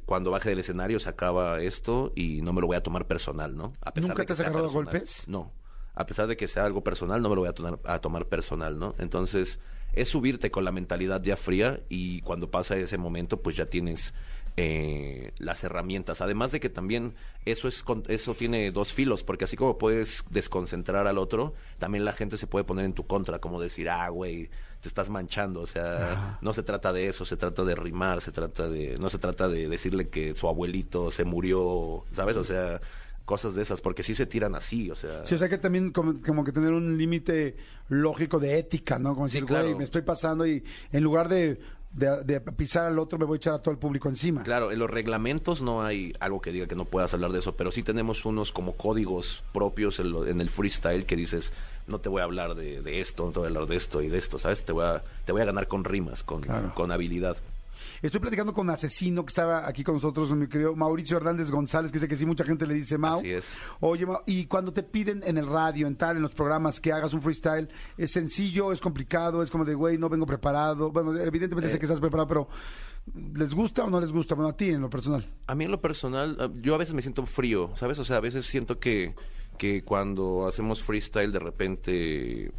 cuando baje del escenario se acaba esto y no me lo voy a tomar personal, ¿no? A ¿Nunca de te has agarrado personal. golpes? No. A pesar de que sea algo personal, no me lo voy a, tomar- a tomar personal, ¿no? Entonces, es subirte con la mentalidad ya fría y cuando pasa ese momento, pues ya tienes eh, las herramientas. Además de que también eso es eso tiene dos filos, porque así como puedes desconcentrar al otro, también la gente se puede poner en tu contra, como decir, ah, güey, te estás manchando. O sea, no se trata de eso, se trata de rimar, se trata de, no se trata de decirle que su abuelito se murió, ¿sabes? O sea, cosas de esas, porque sí se tiran así, o sea. Sí, o sea que también como, como que tener un límite lógico de ética, ¿no? Como Sí, decir, claro. güey, me estoy pasando y en lugar de, de- de pisar al otro me voy a echar a todo el público encima. Claro, en los reglamentos no hay algo que diga que no puedas hablar de eso, pero sí tenemos unos como códigos propios en, lo- en el freestyle que dices, no te voy a hablar de, de esto, no te voy a hablar de esto y de esto, ¿sabes? Te voy a, te voy a ganar con rimas, con, Claro. con habilidad. Estoy platicando con Asesino, que estaba aquí con nosotros, mi querido Mauricio Hernández González, que dice que sí, mucha gente le dice Mau. Así es. Oye, Mau, y cuando te piden en el radio, en tal, en los programas, que hagas un freestyle, ¿es sencillo, es complicado, es como de, güey, no vengo preparado? Bueno, evidentemente sé Eh. que estás preparado, pero ¿les gusta o no les gusta? Bueno, a ti en lo personal. A mí en lo personal, eh, yo a veces me siento frío, ¿sabes? O sea, a veces siento que, que cuando hacemos freestyle de repente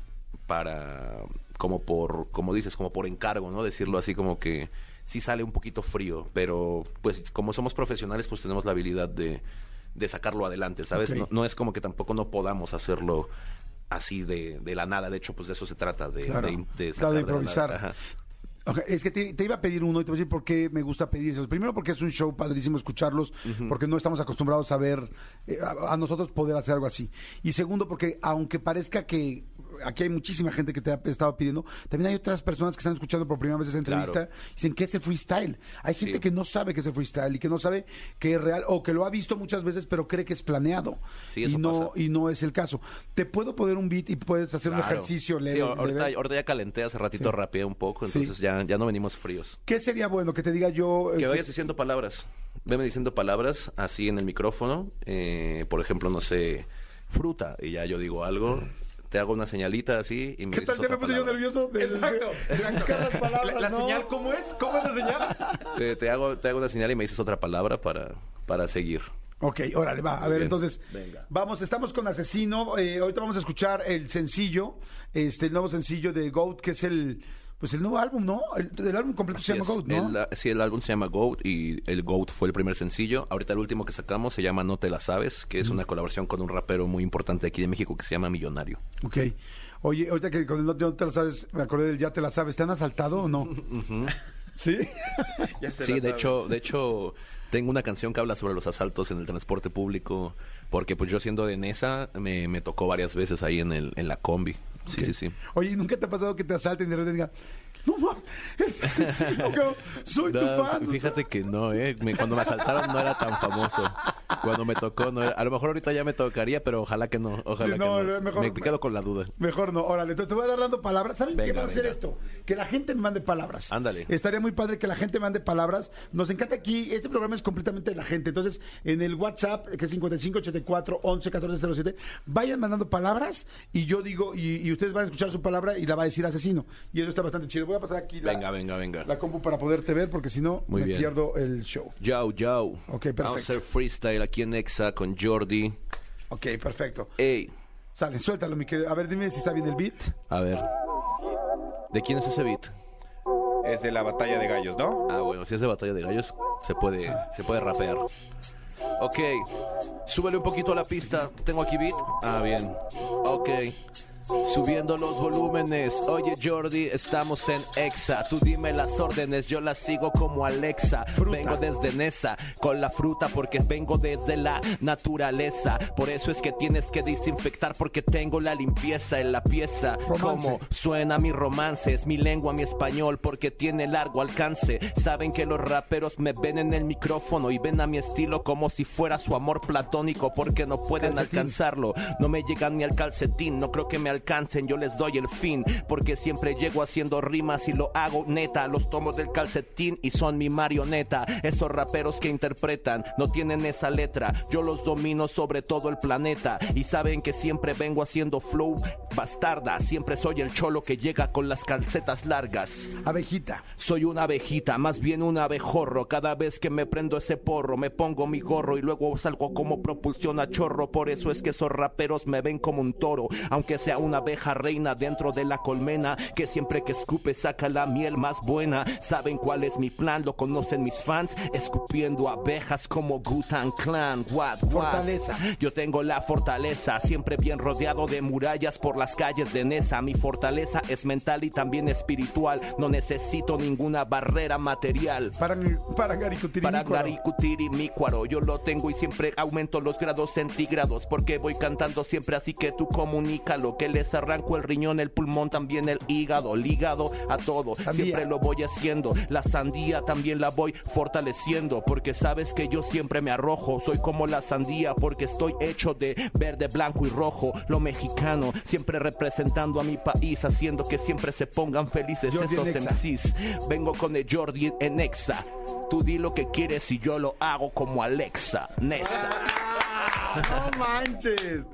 para, como por, como dices, como por encargo, ¿no? Decirlo así como que sí sale un poquito frío, pero pues como somos profesionales pues tenemos la habilidad de, de sacarlo adelante, ¿sabes? No, no es como que tampoco no podamos hacerlo así de, de la nada, de hecho pues de eso se trata, de, Claro. de, de Claro, de sacar la improvisar. Es que te, te iba a pedir uno y te voy a decir por qué me gusta pedir. Primero porque es un show padrísimo escucharlos, porque no estamos acostumbrados a ver, eh, a, a nosotros poder hacer algo así. Y segundo porque aunque parezca que aquí hay muchísima gente que te ha estado pidiendo, también hay otras personas que están escuchando por primera vez esa entrevista Claro. dicen que es el freestyle. Hay gente Sí. que no sabe que es el freestyle y que no sabe que es real o que lo ha visto muchas veces pero cree que es planeado. Sí, y no pasa. y no es el caso. Te puedo poner un beat y puedes hacer un ejercicio Sí, leve. ahorita, leve. ahorita ya calenté, hace ratito Sí. rapeé un poco, Sí. entonces ya, ya no venimos fríos. ¿Qué sería bueno que te diga yo? Que este, vayas diciendo palabras. Veme diciendo palabras así en el micrófono. eh, por ejemplo, no sé, fruta. Y ya yo digo algo. Te hago una señalita así y me ¿Qué dices tal? Ya me puse yo palabra. nervioso de, Exacto. de, de buscar las palabras. *laughs* La, la ¿no? señal, ¿cómo es? ¿Cómo es la señal? *laughs* Te, te hago, te hago una señal y me dices otra palabra para, para seguir. Ok, órale, va. A Muy ver, bien. entonces, Venga. vamos, estamos con Asesino. eh, ahorita vamos a escuchar el sencillo, este, el nuevo sencillo de Goat, que es el, pues el nuevo álbum, ¿no? El, el álbum completo se llama es. Goat, ¿no? El, ah, sí, el álbum se llama Goat y el Goat fue el primer sencillo. Ahorita el último que sacamos se llama No te la sabes, que es una colaboración con un rapero muy importante aquí de México que se llama Millonario. Ok. Oye, ahorita que con el no, no te la sabes, me acordé del ya te la sabes. ¿Te han asaltado o no? *laughs* ¿Sí? *laughs* Ya se Sí, la de sabe. hecho, de hecho, tengo una canción que habla sobre los asaltos en el transporte público, porque pues yo siendo de Nesa me, me tocó varias veces ahí en el, en la combi. Sí, sí, sí. Oye, ¿y ¿nunca te ha pasado que te asalten y de repente digan, *laughs* no mames, es asesino, cabrón, soy tu No, fan? Fíjate que no, ¿eh? Me- cuando me asaltaron no era tan famoso. Cuando me tocó, no era- a lo mejor ahorita ya me tocaría, pero ojalá que no. Ojalá Sí, que no, no. mejor- me quedo con la duda. Mejor no, órale, entonces te voy a dar dando palabras. ¿Saben qué vamos a hacer esto? Que la gente me mande palabras. Ándale. Estaría muy padre que la gente mande palabras. Nos encanta aquí, este programa es completamente de la gente. Entonces, en el WhatsApp, que es 5584 11 14 07, vayan mandando palabras y yo digo, y, y ustedes van a escuchar su palabra y la va a decir asesino. Y eso está bastante chido. Voy a pasar aquí la, Venga, venga, venga. la compu para poderte ver, porque si no, Muy me bien. pierdo el show. Yao, yao. Ok, perfecto. Vamos a hacer freestyle aquí en Exa con Jordi. Ok, perfecto. Ey, Sale, suéltalo, mi querido. A ver, dime si está bien el beat. a ver. ¿De quién es ese beat? Es de la batalla de gallos, ¿no? Ah, bueno, si es de batalla de gallos, se puede, se puede rapear. Ok, Súbele un poquito a la pista. Tengo aquí beat. Ah, bien. Ok. Subiendo los volúmenes. Oye, Jordi, estamos en Exa. Tú dime las órdenes, yo las sigo como Alexa. Vengo desde Nesa con la fruta porque vengo desde la naturaleza. Por eso es que tienes que desinfectar porque tengo la limpieza en la pieza. Romance. Como suena mi romance, es mi lengua, mi español porque tiene largo alcance. Saben que los raperos me ven en el micrófono y ven a mi estilo como si fuera su amor platónico porque no pueden Calcetín. alcanzarlo. No me llegan ni al calcetín, no creo que me alcancen, yo les doy el fin porque siempre llego haciendo rimas y lo hago neta. Los tomos del calcetín y son mi marioneta. Esos raperos que interpretan no tienen esa letra. Yo los domino sobre todo el planeta y saben que siempre vengo haciendo flow bastarda. Siempre soy el cholo que llega con las calcetas largas. Abejita. Soy una abejita, más bien un abejorro. Cada vez que me prendo ese porro, me pongo mi gorro y luego salgo como propulsión a chorro. Por eso es que esos raperos me ven como un toro. Aunque sea una abeja reina dentro de la colmena, que siempre que escupe saca la miel más buena. Saben cuál es mi plan, lo conocen mis fans. Escupiendo abejas como Gutan Clan. What, what? Fortaleza. Yo tengo la fortaleza, siempre bien rodeado de murallas por las calles de Nesa. Mi fortaleza es mental y también espiritual. No necesito ninguna barrera material. Para, para Garicutirimícuaro. Para Garicutiri mi cuaro, yo lo tengo y siempre aumento los grados centígrados porque voy cantando siempre así que tú comunícalo que les arranco el riñón, el pulmón, también el hígado, ligado a todo, Sandía. siempre lo voy haciendo, la sandía también la voy fortaleciendo porque sabes que yo siempre me arrojo, soy como la sandía porque estoy hecho de verde, blanco y rojo, lo mexicano, siempre representando a mi país, haciendo que siempre se pongan felices Jordi esos. MCs. Vengo con el Jordi en Exa. Tú di lo que quieres y yo lo hago como Alexa. Nessa. No manches,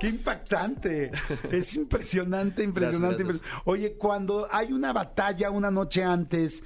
qué impactante. Es impresionante, impresionante. Gracias, Oye, cuando hay una batalla una noche antes,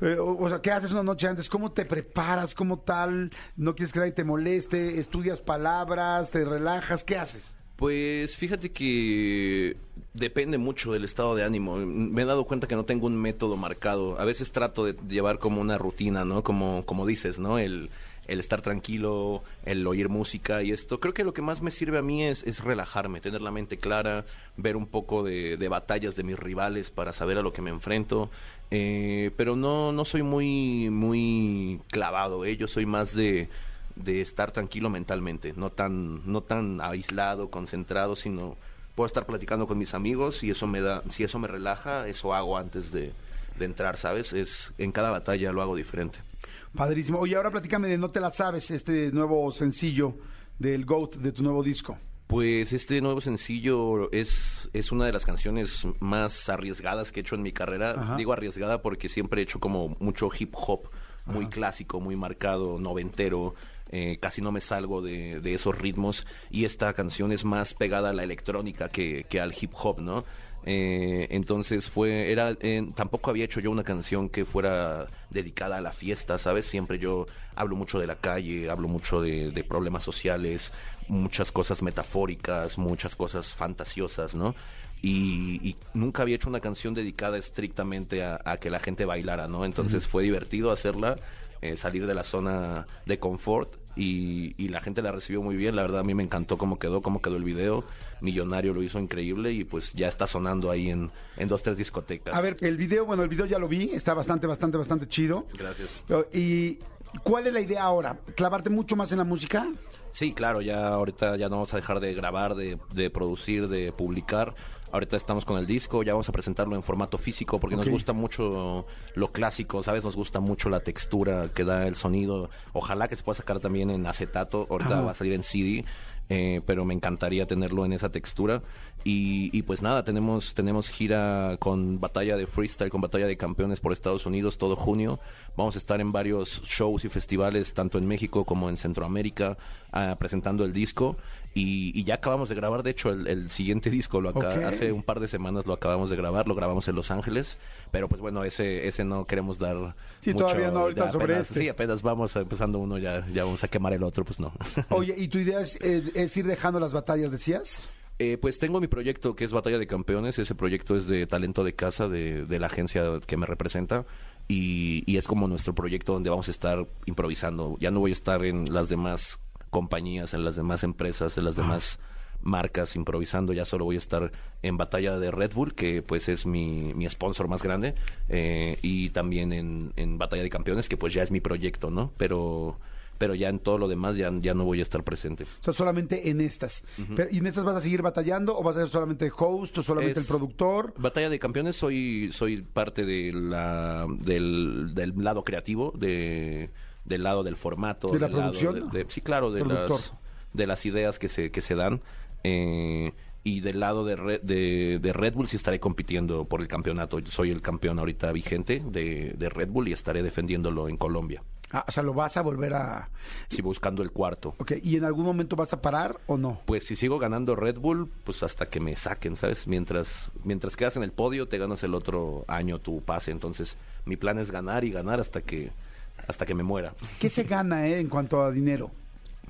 eh, o, o sea, ¿qué haces una noche antes? ¿Cómo te preparas? ¿Cómo tal? ¿No quieres que nadie te moleste? ¿Estudias palabras? ¿Te relajas? ¿Qué haces? Pues fíjate que depende mucho del estado de ánimo. Me he dado cuenta que no tengo un método marcado. A veces trato de llevar como una rutina, ¿no? Como, como dices, ¿no? El, el estar tranquilo, el oír música y esto. Creo que lo que más me sirve a mí es, es relajarme, tener la mente clara, ver un poco de, batallas de mis rivales para saber a lo que me enfrento. Eh, pero no, no soy muy, muy clavado, ¿eh? Yo soy más de de estar tranquilo mentalmente, no tan, no tan aislado, concentrado, sino puedo estar platicando con mis amigos y eso me da, si eso me relaja, eso hago antes de, de entrar, ¿sabes? Es en cada batalla lo hago diferente. Padrísimo. Oye, ahora platícame de No te la sabes, este nuevo sencillo del GOAT de tu nuevo disco. Pues este nuevo sencillo es, es una de las canciones más arriesgadas que he hecho en mi carrera. Ajá. Digo arriesgada porque siempre he hecho como mucho hip hop, muy clásico, muy marcado, noventero. eh, casi no me salgo de, de esos ritmos y esta canción es más pegada a la electrónica que, que al hip hop, ¿no? Eh, entonces fue, era, eh, tampoco había hecho yo una canción que fuera dedicada a la fiesta, ¿sabes? Siempre yo hablo mucho de la calle, hablo mucho de, de problemas sociales, muchas cosas metafóricas, muchas cosas fantasiosas, ¿no? Y, y nunca había hecho una canción dedicada estrictamente a, a que la gente bailara, ¿no? Entonces fue divertido hacerla, eh, salir de la zona de confort y, y la gente la recibió muy bien. La verdad a mí me encantó cómo quedó, cómo quedó el video. Millonario lo hizo increíble y pues ya está sonando ahí en, en dos, tres discotecas. A ver, el video, bueno, el video ya lo vi, está bastante, bastante, bastante chido. Gracias. ¿Y cuál es la idea ahora? ¿Clavarte mucho más en la música? Sí, claro, ya ahorita ya no vamos a dejar de grabar, de, de producir, de publicar. Ahorita estamos con el disco, ya vamos a presentarlo en formato físico porque nos gusta mucho lo clásico, ¿sabes? Nos gusta mucho la textura que da el sonido. Ojalá que se pueda sacar también en acetato, ahorita Ajá. va a salir en CD, eh, pero me encantaría tenerlo en esa textura. Y, y pues nada, tenemos, tenemos gira con batalla de freestyle, con batalla de campeones por Estados Unidos todo junio. Vamos a estar en varios shows y festivales, tanto en México como en Centroamérica, ah, presentando el disco. Y, y ya acabamos de grabar, de hecho, el, el siguiente *laughs* disco lo acá, hace un par de semanas lo acabamos de grabar, lo grabamos en Los Ángeles, pero pues bueno, ese, ese no queremos dar Sí, mucho, todavía no, ahorita sobre apenas- este. Sí, apenas vamos empezando uno, ya, ya vamos a quemar el otro, pues no. *laughs* Oye, ¿y tu idea es, eh, es ir dejando las batallas, decías? Eh, pues tengo mi proyecto que es Batalla de Campeones. Ese proyecto es de talento de casa de, de la agencia que me representa. Y, y es como nuestro proyecto donde vamos a estar improvisando. Ya no voy a estar en las demás compañías, en las demás empresas, en las demás marcas improvisando. Ya solo voy a estar en batalla de Red Bull, que pues es mi, mi sponsor más grande, eh, y también en, en batalla de campeones, que pues ya es mi proyecto, ¿no? Pero pero ya en todo lo demás ya, ya no voy a estar presente. O sea, solamente en estas. Pero, ¿Y en estas vas a seguir batallando o vas a ser solamente host o solamente Es- el productor? Batalla de Campeones soy soy parte de la del, del lado creativo, de del lado del formato, ¿De la del lado producción? de- de- sí, claro, de Productor. las de las ideas que se que se dan eh, y del lado de Red, de, de Red Bull sí estaré compitiendo por el campeonato. Soy el campeón ahorita vigente de, de Red Bull y estaré defendiéndolo en Colombia. Ah, o sea, lo vas a volver a... Sí, buscando el cuarto. Ok, ¿y en algún momento vas a parar o no? Pues si sigo ganando Red Bull, pues hasta que me saquen, ¿sabes? Mientras, mientras quedas en el podio, te ganas el otro año tu pase. Entonces, mi plan es ganar y ganar hasta que, hasta que me muera. ¿Qué se gana eh, en cuanto a dinero?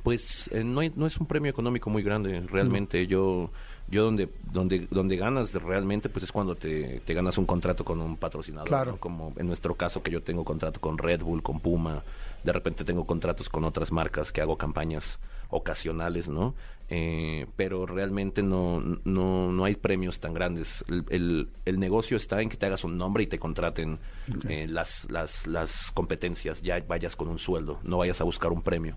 Pues eh, no, hay- no es un premio económico muy grande, realmente. Yo, yo donde, donde, donde ganas realmente, pues es cuando te, te ganas un contrato con un patrocinador. Claro. ¿no? Como en nuestro caso que yo tengo contrato con Red Bull, con Puma. De repente tengo contratos con otras marcas que hago campañas ocasionales, ¿no? Eh, pero realmente no, no, no hay premios tan grandes. El, el- el negocio está en que te hagas un nombre y te contraten eh, las, las, las competencias. Ya vayas con un sueldo, no vayas a buscar un premio.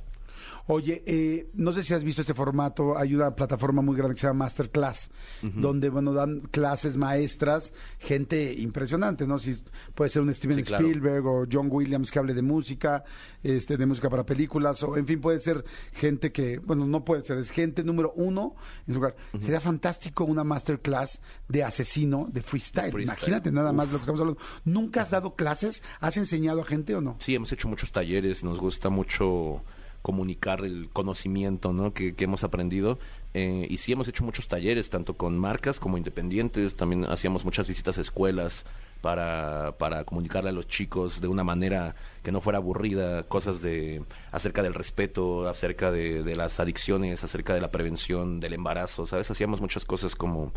Oye, eh, no sé si has visto este formato, hay una plataforma muy grande que se llama Masterclass, donde, bueno, dan clases maestras, gente impresionante, ¿no? Si puede ser un Steven Sí, claro. Spielberg o John Williams que hable de música, este, de música para películas, o en fin, puede ser gente que, bueno, no puede ser, es gente número uno en su lugar. Sería fantástico una Masterclass de asesino, de freestyle. freestyle. Imagínate nada más lo que estamos hablando. ¿Nunca has dado clases? ¿Has enseñado a gente o no? Sí, hemos hecho muchos talleres, nos gusta mucho comunicar el conocimiento ¿no? que, que hemos aprendido. Eh, y sí, hemos hecho muchos talleres, tanto con marcas como independientes. También hacíamos muchas visitas a escuelas para, para comunicarle a los chicos de una manera que no fuera aburrida, cosas de acerca del respeto, acerca de, de las adicciones, acerca de la prevención del embarazo, ¿sabes? Hacíamos muchas cosas como,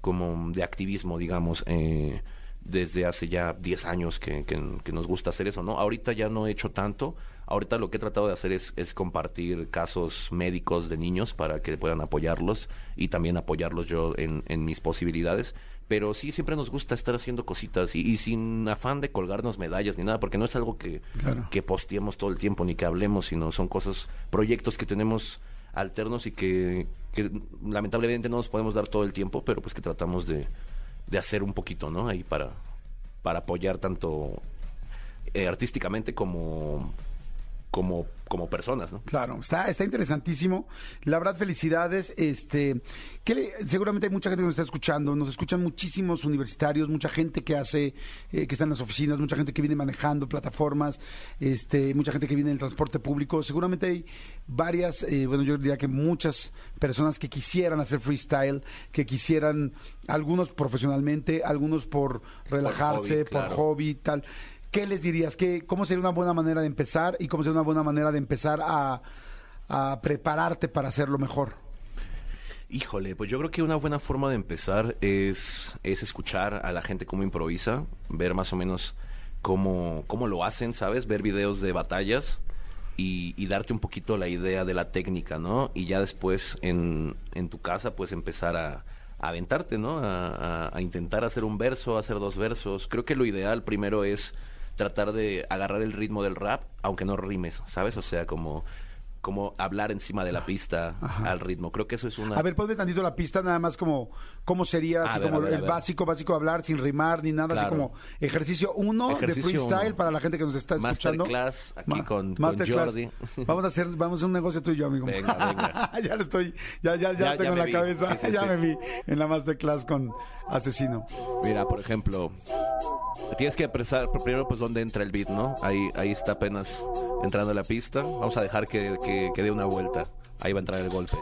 como de activismo, digamos. Eh, desde hace ya 10 años que, que- que nos gusta hacer eso, ¿no? Ahorita ya no he hecho tanto. Ahorita lo que he tratado de hacer es, es compartir casos médicos de niños para que puedan apoyarlos y también apoyarlos yo en, en mis posibilidades. Pero sí, siempre nos gusta estar haciendo cositas y, y sin afán de colgarnos medallas ni nada, porque no es algo que, Claro. que posteemos todo el tiempo ni que hablemos, sino son cosas, proyectos que tenemos alternos y que, que lamentablemente no nos podemos dar todo el tiempo, pero pues que tratamos de, de hacer un poquito, ¿no? Ahí para, para apoyar tanto eh, artísticamente como, como, como personas, ¿no? Claro, está, está interesantísimo. La verdad, felicidades. Este, que le- seguramente hay mucha gente que nos está escuchando. Nos escuchan muchísimos universitarios, mucha gente que hace, eh, que está en las oficinas, mucha gente que viene manejando plataformas, este, mucha gente que viene en el transporte público. Seguramente hay varias, eh, bueno, yo diría que muchas personas que quisieran hacer freestyle, que quisieran, algunos profesionalmente, algunos por relajarse, hobby, por claro. hobby, tal. ¿Qué les dirías? ¿Qué, ¿Cómo sería una buena manera de empezar y cómo sería una buena manera de empezar a, prepararte para hacerlo mejor? Híjole, pues yo creo que una buena forma de empezar es, es escuchar a la gente cómo improvisa, ver más o menos cómo, cómo lo hacen, ¿sabes? Ver videos de batallas y, y darte un poquito la idea de la técnica, ¿no? Y ya después en, en tu casa, pues empezar a, aventarte, ¿no? A intentar hacer un verso, hacer dos versos. Creo que lo ideal primero es tratar de agarrar el ritmo del rap, aunque no rimes, ¿sabes? O sea, como, como hablar encima de la pista Ajá. al ritmo. Creo que eso es una... A ver, ponme tantito la pista, nada más como cómo sería, así ver, como ver, el básico, básico de hablar sin rimar ni nada, así como ejercicio uno Ejercicio de freestyle uno. para la gente que nos está escuchando. Masterclass aquí Ma- con, con Masterclass. Jordi. Vamos a hacer, vamos a hacer un negocio tú y yo, amigo. Venga, venga. *laughs* ya lo estoy, ya, ya, ya, Ya- tengo en la vi. cabeza, Sí, sí, *laughs* ya sí. me vi en la masterclass con asesino. Mira, por ejemplo, tienes que empezar primero pues dónde entra el beat, ¿no? Ahí, ahí está apenas entrando la pista. Vamos a dejar que, que, que dé una vuelta. Ahí va a entrar el golpe.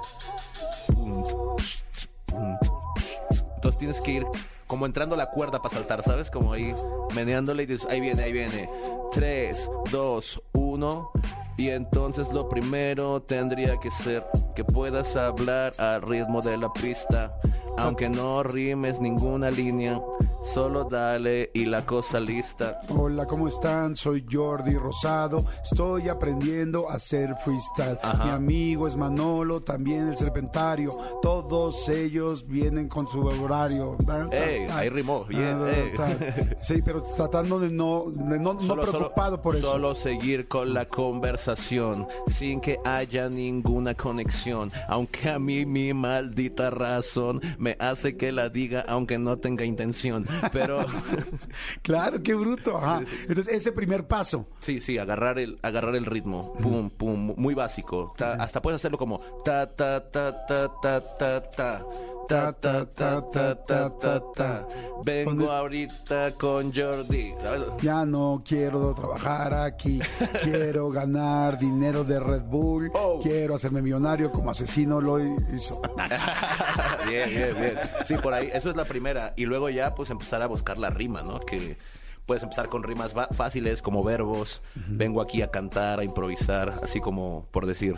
Entonces tienes que ir como entrando la cuerda para saltar, ¿sabes? Como ahí meneándole y dices, ahí viene, ahí viene. 3, 2, 1. Y entonces lo primero tendría que ser que puedas hablar al ritmo de la pista. Aunque no rimes ninguna línea, Solo dale y la cosa lista. Hola, ¿cómo están? Soy Jordi Rosado. Estoy aprendiendo a hacer freestyle. Ajá. Mi amigo es Manolo, también el Serpentario. Todos ellos vienen con su horario. Ey, ahí rimó, bien, ey. Sí, pero tratando de no, de no, no preocupado por eso. Solo seguir con la conversación sin que haya ninguna conexión. Aunque a mí mi maldita razón me hace que la diga aunque no tenga intención. Pero *laughs* Claro, qué bruto. Ajá. Entonces, ese primer paso. sí, sí, agarrar el, agarrar el ritmo. Pum, pum, muy básico. Ta- hasta puedes hacerlo como ta ta ta ta ta ta ta. Ta, ta, ta, ta, ta, ta, ta. Vengo ahorita con Jordi. Ya no quiero trabajar aquí. *laughs* quiero ganar dinero de Red Bull. Oh. Quiero hacerme millonario como asesino lo hizo. *laughs* bien, bien, bien. Sí, por ahí, eso es la primera. Y luego ya, pues empezar a buscar la rima, ¿no? Que puedes empezar con rimas fáciles como verbos. Vengo aquí a cantar, a improvisar, así como por decir.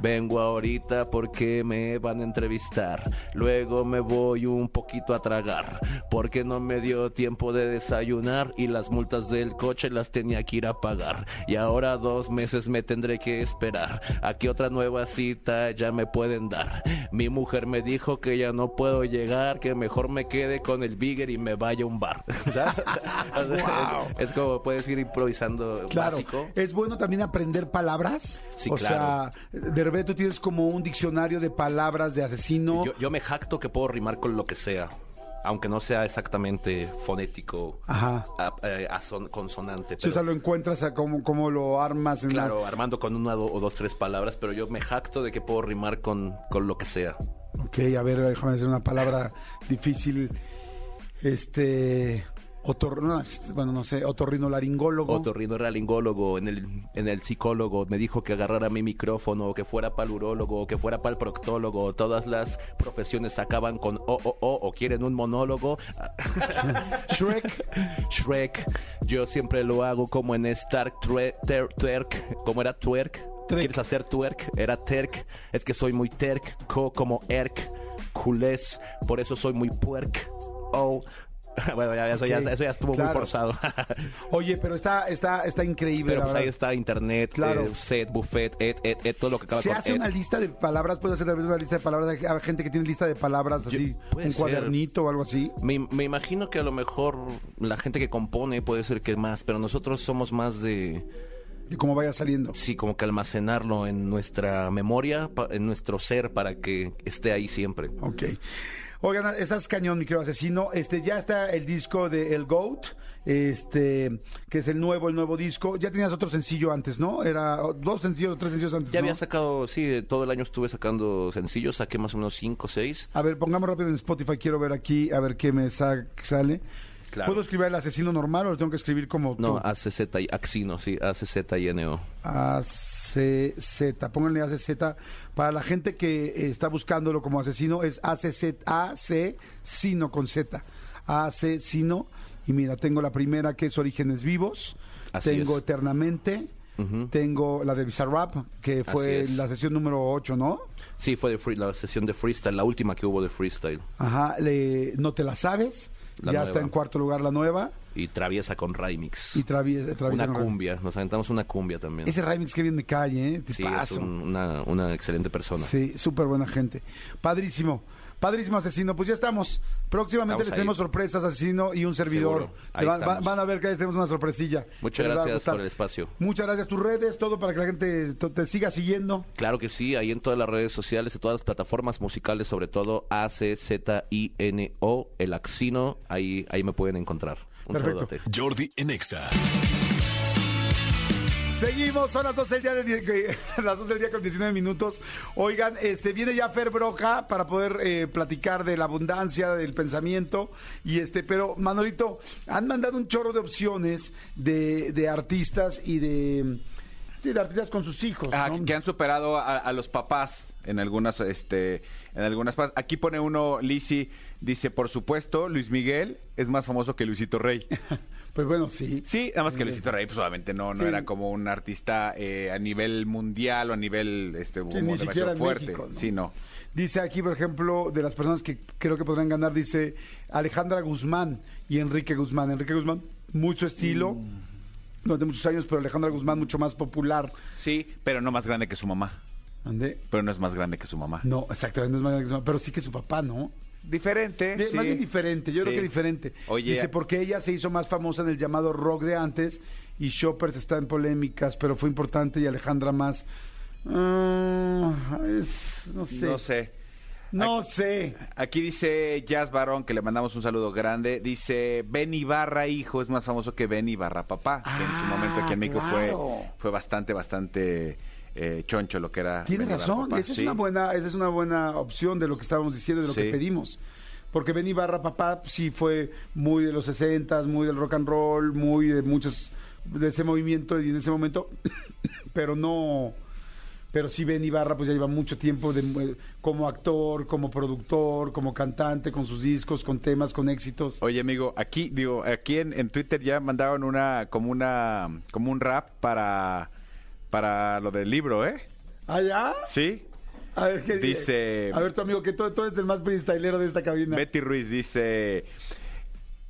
Vengo ahorita porque me van a entrevistar. Luego me voy un poquito a tragar. Porque no me dio tiempo de desayunar y las multas del coche las tenía que ir a pagar. Y ahora dos meses me tendré que esperar. A que otra nueva cita ya me pueden dar. Mi mujer me dijo que ya no puedo llegar, que mejor me quede con el bigger y me vaya a un bar. *laughs* ¿Sabes? *laughs* Wow. es, *laughs* es como puedes ir improvisando Claro, básico. es bueno también aprender palabras. Sí, o claro. sea, de repente tú tienes como un diccionario de palabras de asesino. Yo, yo me jacto que puedo rimar con lo que sea, aunque no sea exactamente fonético, Ajá. a- eh, consonante. Si, o sea, pero- lo encuentras a cómo, cómo lo armas en la- Claro, armando con una do- o dos, tres palabras, pero yo me jacto de que puedo rimar con, con lo que sea. Ok, a ver, déjame decir una palabra difícil. Este. Otor... no, bueno, no sé, otorrinolaringólogo. Otorrinolaringólogo, en el, en el psicólogo, me dijo que agarrara mi micrófono, que fuera para el urólogo, que fuera para el proctólogo. Todas las profesiones acaban con o, o, o, o quieren un monólogo. *laughs* Shrek. Shrek, yo siempre lo hago como en Star Tre- Ter- Twerk, como era twerk. Trek. ¿Quieres hacer twerk? Era terk. Es que soy muy terk, co como erk, culés, por eso soy muy puerk. Oh. *laughs* Bueno, ya, eso, ya, eso ya estuvo claro. muy forzado. *laughs* Oye, pero está, está, está increíble, Pero la pues verdad. ahí está internet, Claro. eh, set, buffet, et, et, et, todo lo que acaba Se con hace et. una lista de palabras, puede hacer una lista de palabras. Hay gente que tiene lista de palabras Yo- así, un ser. cuadernito o algo así. Me, me imagino que a lo mejor la gente que compone puede ser que más, pero nosotros somos más de, Y cómo vaya saliendo. sí, como que almacenarlo en nuestra memoria, en nuestro ser, para que esté ahí siempre. Ok. Oigan, estás cañón, mi querido asesino. Este, ya está el disco de El Goat, este, que es el nuevo, el nuevo disco. Ya tenías otro sencillo antes, ¿no? Era dos sencillos o tres sencillos antes. Ya ¿no? había sacado, sí, todo el año estuve sacando sencillos, saqué más o menos cinco o seis. A ver, pongamos rápido en Spotify. Quiero ver aquí, a ver qué me sa- sale. Claro. ¿Puedo escribir el asesino normal o lo tengo que escribir como No, tú? ACZ y Axino, sí, ACZ y NO. ACZ. Pónganle ACZ. Para la gente que eh, está buscándolo como asesino, es ACZ, AC Sino con Z. AC Sino. Y mira, tengo la primera que es Orígenes Vivos. Así tengo es. Eternamente. Tengo la de Bizarrap, que fue la sesión número 8, ¿no? Sí, fue de free- la sesión de freestyle, la última que hubo de freestyle. Ajá, le- No te la sabes. La ya nueva. está en cuarto lugar la nueva. Y traviesa con Remix. Y traviesa, una cumbia, nos aventamos una cumbia también. Ese remix que bien me cae, ¿eh? sí, Tipazo. es un- una, una excelente persona. Sí, súper buena gente. Padrísimo. Padrísimo asesino, pues ya estamos. Próximamente Estamos les tenemos sorpresas, asesino y un servidor. Van, van- estamos. van a ver que ahí tenemos una sorpresilla. Muchas a gracias por el espacio. Muchas gracias. Tus redes, todo para que la gente te, siga siguiendo. Claro que sí, ahí en todas las redes sociales, en todas las plataformas musicales, sobre todo A-C-Z-I-N-O, el Axino, ahí, ahí me pueden encontrar. Un Perfecto. saludote. Jordi en Exa. Seguimos, son las 12 del día, de, *laughs* las 12 del día con 19 minutos. Oigan, este viene ya Fer Broca para poder eh, platicar de la abundancia, del pensamiento. Y este, pero Manolito, han mandado un chorro de opciones de, de artistas y de Sí, de artistas con sus hijos. Ah, ¿no? que han superado a, a los papás en algunas, este, en algunas Aquí pone uno, Lisi, dice, por supuesto, Luis Miguel es más famoso que Luisito Rey. *laughs* Pues bueno, sí. Sí, nada más que Luisito Rey, pues obviamente no, no Sí. era como un artista eh, a nivel mundial o a nivel este Sí, ni demasiado siquiera en fuerte. México, ¿no? Sí, no. Dice aquí, por ejemplo, de las personas que creo que podrán ganar, dice Alejandra Guzmán y Enrique Guzmán. Enrique Guzmán, mucho estilo, Mm. durante muchos años, pero Alejandra Guzmán mucho más popular. Sí, pero no más grande que su mamá. ¿Ande? Pero no es más grande que su mamá. No, exactamente, no es más grande que su mamá, pero sí que su papá, ¿no? Diferente. Sí. Más bien diferente, yo creo que diferente. Oye, Dice, porque ella se hizo más famosa en el llamado rock de antes y Shoppers está en polémicas, pero fue importante y Alejandra más. Ah, es- no sé. no sé. No sé. Aquí dice Jazz Barón, que le mandamos un saludo grande. Dice, Ben Ibarra, hijo, es más famoso que Ben Ibarra, papá. que en su Ah, momento aquí en México claro. fue, fue bastante, bastante eh, choncho lo que era. Tienes razón, esa es Sí. una buena, esa es una buena opción de lo que estábamos diciendo, de lo Sí. que pedimos. Porque Ben Ibarra, papá, sí fue muy de los 60 muy del rock and roll, muy de muchos, de ese movimiento y en ese momento, *coughs* pero no, pero sí Ben Ibarra pues ya lleva mucho tiempo de, como actor, como productor, como cantante, con sus discos, con temas, con éxitos. Oye, amigo, aquí, digo, aquí en, en Twitter ya mandaron una, como una, como un rap para, para lo del libro, ¿eh? ¿Allá? ¿Sí? A ver, ¿qué Dice- A ver, tu amigo, que tú, tú eres el más freestylero de esta cabina. Betty Ruiz dice,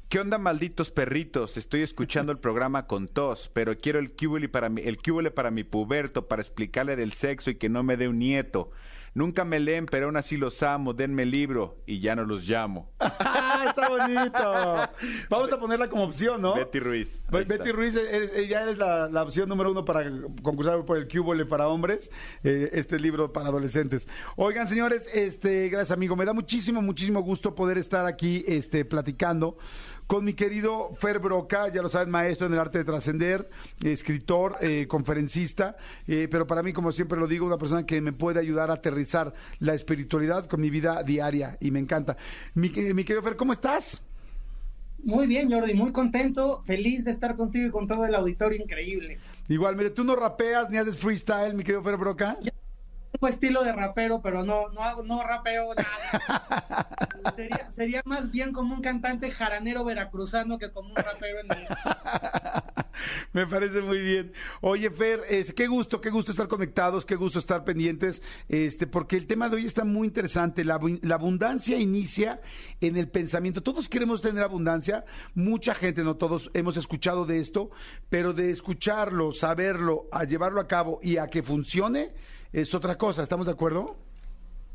¿qué onda malditos perritos? Estoy escuchando el programa con tos, pero quiero el cúbule para mi, el para mi puberto, para explicarle del sexo y que no me dé un nieto. Nunca me leen, pero aún así los amo, denme el libro y ya no los llamo. *laughs* ¡Ah, está bonito! Vamos a ponerla como opción, ¿no? Betty Ruiz. Be- ahí está. Betty Ruiz, eres- eh, ya eres la, la opción número uno para concursar por el Cúbole para hombres, eh, este libro para adolescentes. Oigan, señores, este, gracias, amigo. Me da muchísimo, muchísimo gusto poder estar aquí este, platicando con mi querido Fer Broca, ya lo saben, maestro en el arte de trascender, escritor, eh, conferencista, eh, pero para mí, como siempre lo digo, una persona que me puede ayudar a aterrizar la espiritualidad con mi vida diaria y me encanta. Mi, eh, mi querido Fer, ¿cómo estás? Muy bien, Jordi, muy contento, feliz de estar contigo y con todo el auditorio increíble. Igualmente, tú no rapeas ni haces freestyle, mi querido Fer Broca. Tengo estilo de rapero, pero no, no, hago- no rapeo nada. sería, más bien como un cantante jaranero veracruzano que como un rapero en el... *laughs* Me parece muy bien. Oye, Fer, este, qué gusto, qué gusto estar conectados, qué gusto estar pendientes, este, porque el tema de hoy está muy interesante. La, la abundancia inicia en el pensamiento. Todos queremos tener abundancia, mucha gente, no todos hemos escuchado de esto, pero de escucharlo, saberlo, a llevarlo a cabo y a que funcione es otra cosa. ¿Estamos de acuerdo?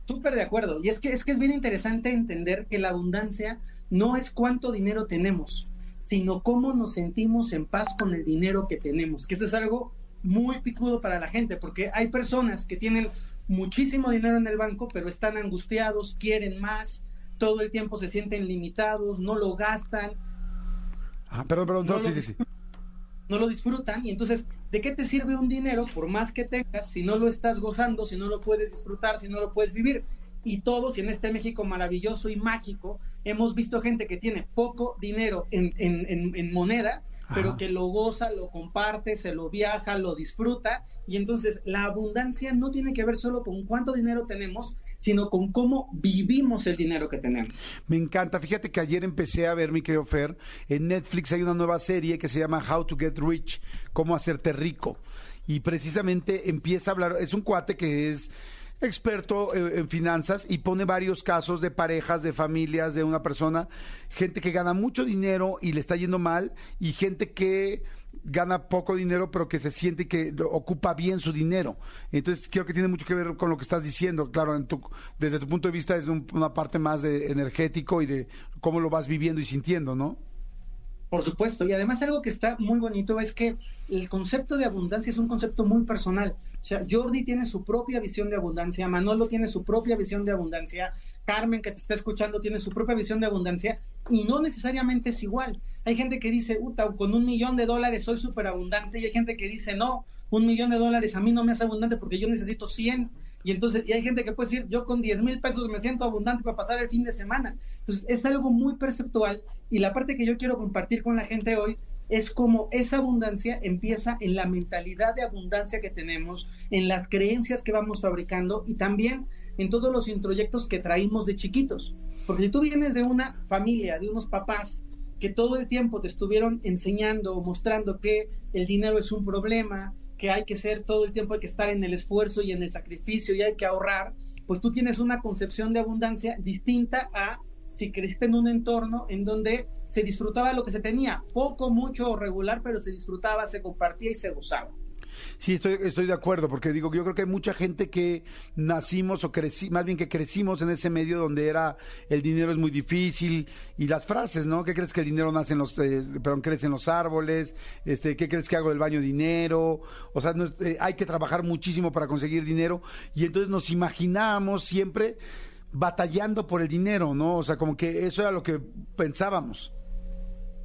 Súper de acuerdo. Y es que, es que es bien interesante entender que la abundancia no es cuánto dinero tenemos, sino cómo nos sentimos en paz con el dinero que tenemos. Que eso es algo muy picudo para la gente, porque hay personas que tienen muchísimo dinero en el banco, pero están angustiados, quieren más, todo el tiempo se sienten limitados, no lo gastan, Ah, perdón, perdón, No no, sí, sí, sí. No lo disfrutan. Y entonces, ¿de qué te sirve un dinero por más que tengas si no lo estás gozando, si no lo puedes disfrutar, si no lo puedes vivir? Y todos en este México maravilloso y mágico hemos visto gente que tiene poco dinero en, en- en- en moneda, pero que lo goza, lo comparte, se lo viaja, lo disfruta. Y entonces la abundancia no tiene que ver solo con cuánto dinero tenemos, sino con cómo vivimos el dinero que tenemos. Me encanta. Fíjate que ayer empecé a ver, mi querido Fer, en Netflix hay una nueva serie que se llama How to Get Rich, cómo hacerte rico. Y precisamente empieza a hablar, es un cuate que es experto eh, en finanzas y pone varios casos de parejas, de familias, de una persona, gente que gana mucho dinero y le está yendo mal y gente que gana poco dinero pero que se siente que ocupa bien su dinero. Entonces creo que tiene mucho que ver con lo que estás diciendo. Claro, en tu- desde tu punto de vista es un- una parte más de energético y de cómo lo vas viviendo y sintiendo, ¿no? Por supuesto, y además algo que está muy bonito es que el concepto de abundancia es un concepto muy personal. O sea, Jordi tiene su propia visión de abundancia, Manolo tiene su propia visión de abundancia, Carmen que te está escuchando tiene su propia visión de abundancia y no necesariamente es igual. Hay gente que dice, Uta, con un millón de dólares soy súper abundante y hay gente que dice, no, un millón de dólares a mí no me hace abundante porque yo necesito 100. Y entonces, y hay gente que puede decir, yo con 10 mil pesos me siento abundante para pasar el fin de semana. Entonces, es algo muy perceptual y la parte que yo quiero compartir con la gente hoy es como esa abundancia empieza en la mentalidad de abundancia que tenemos, en las creencias que vamos fabricando y también en todos los introyectos que traímos de chiquitos. Porque si tú vienes de una familia, de unos papás que todo el tiempo te estuvieron enseñando o mostrando que el dinero es un problema, que hay que ser todo el tiempo, hay que estar en el esfuerzo y en el sacrificio y hay que ahorrar, pues tú tienes una concepción de abundancia distinta a si creciste en un entorno en donde se disfrutaba lo que se tenía, poco, mucho o regular, pero se disfrutaba, se compartía y se gozaba. Sí, estoy, de acuerdo, porque digo, yo creo que hay mucha gente que nacimos o crecí, más bien que crecimos en ese medio donde era el dinero es muy difícil y las frases, ¿no? ¿Qué crees que el dinero nace en los, eh, perdón, crece en los árboles? Este, ¿qué crees que hago del baño dinero? O sea, no eh, hay que trabajar muchísimo para conseguir dinero y entonces nos imaginábamos siempre batallando por el dinero, ¿no? O sea, como que eso era lo que pensábamos.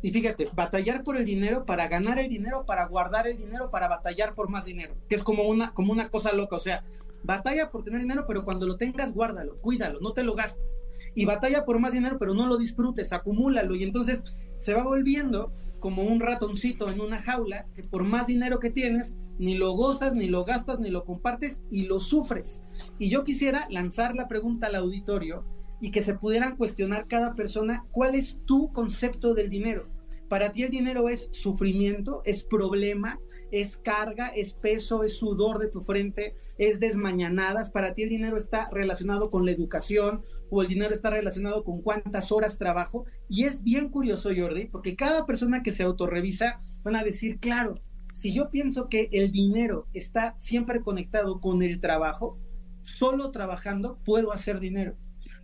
Y fíjate, batallar por el dinero para ganar el dinero, para guardar el dinero, para batallar por más dinero, que es como una, como una cosa loca, o sea, batalla por tener dinero, pero cuando lo tengas, guárdalo, cuídalo, no te lo gastes. Y batalla por más dinero, pero no lo disfrutes, acumúlalo. Y entonces se va volviendo como un ratoncito en una jaula, que por más dinero que tienes, ni lo gozas, ni lo gastas, ni lo compartes y lo sufres. Y yo quisiera lanzar la pregunta al auditorio y que se pudieran cuestionar cada persona cuál es tu concepto del dinero. Para ti el dinero es sufrimiento, es problema, es carga, es peso, es sudor de tu frente, es desmañanadas. Para ti el dinero está relacionado con la educación o el dinero está relacionado con cuántas horas trabajo. Y es bien curioso, Jordi, porque cada persona que se autorrevisa van a decir, claro, si yo pienso que el dinero está siempre conectado con el trabajo, solo trabajando puedo hacer dinero.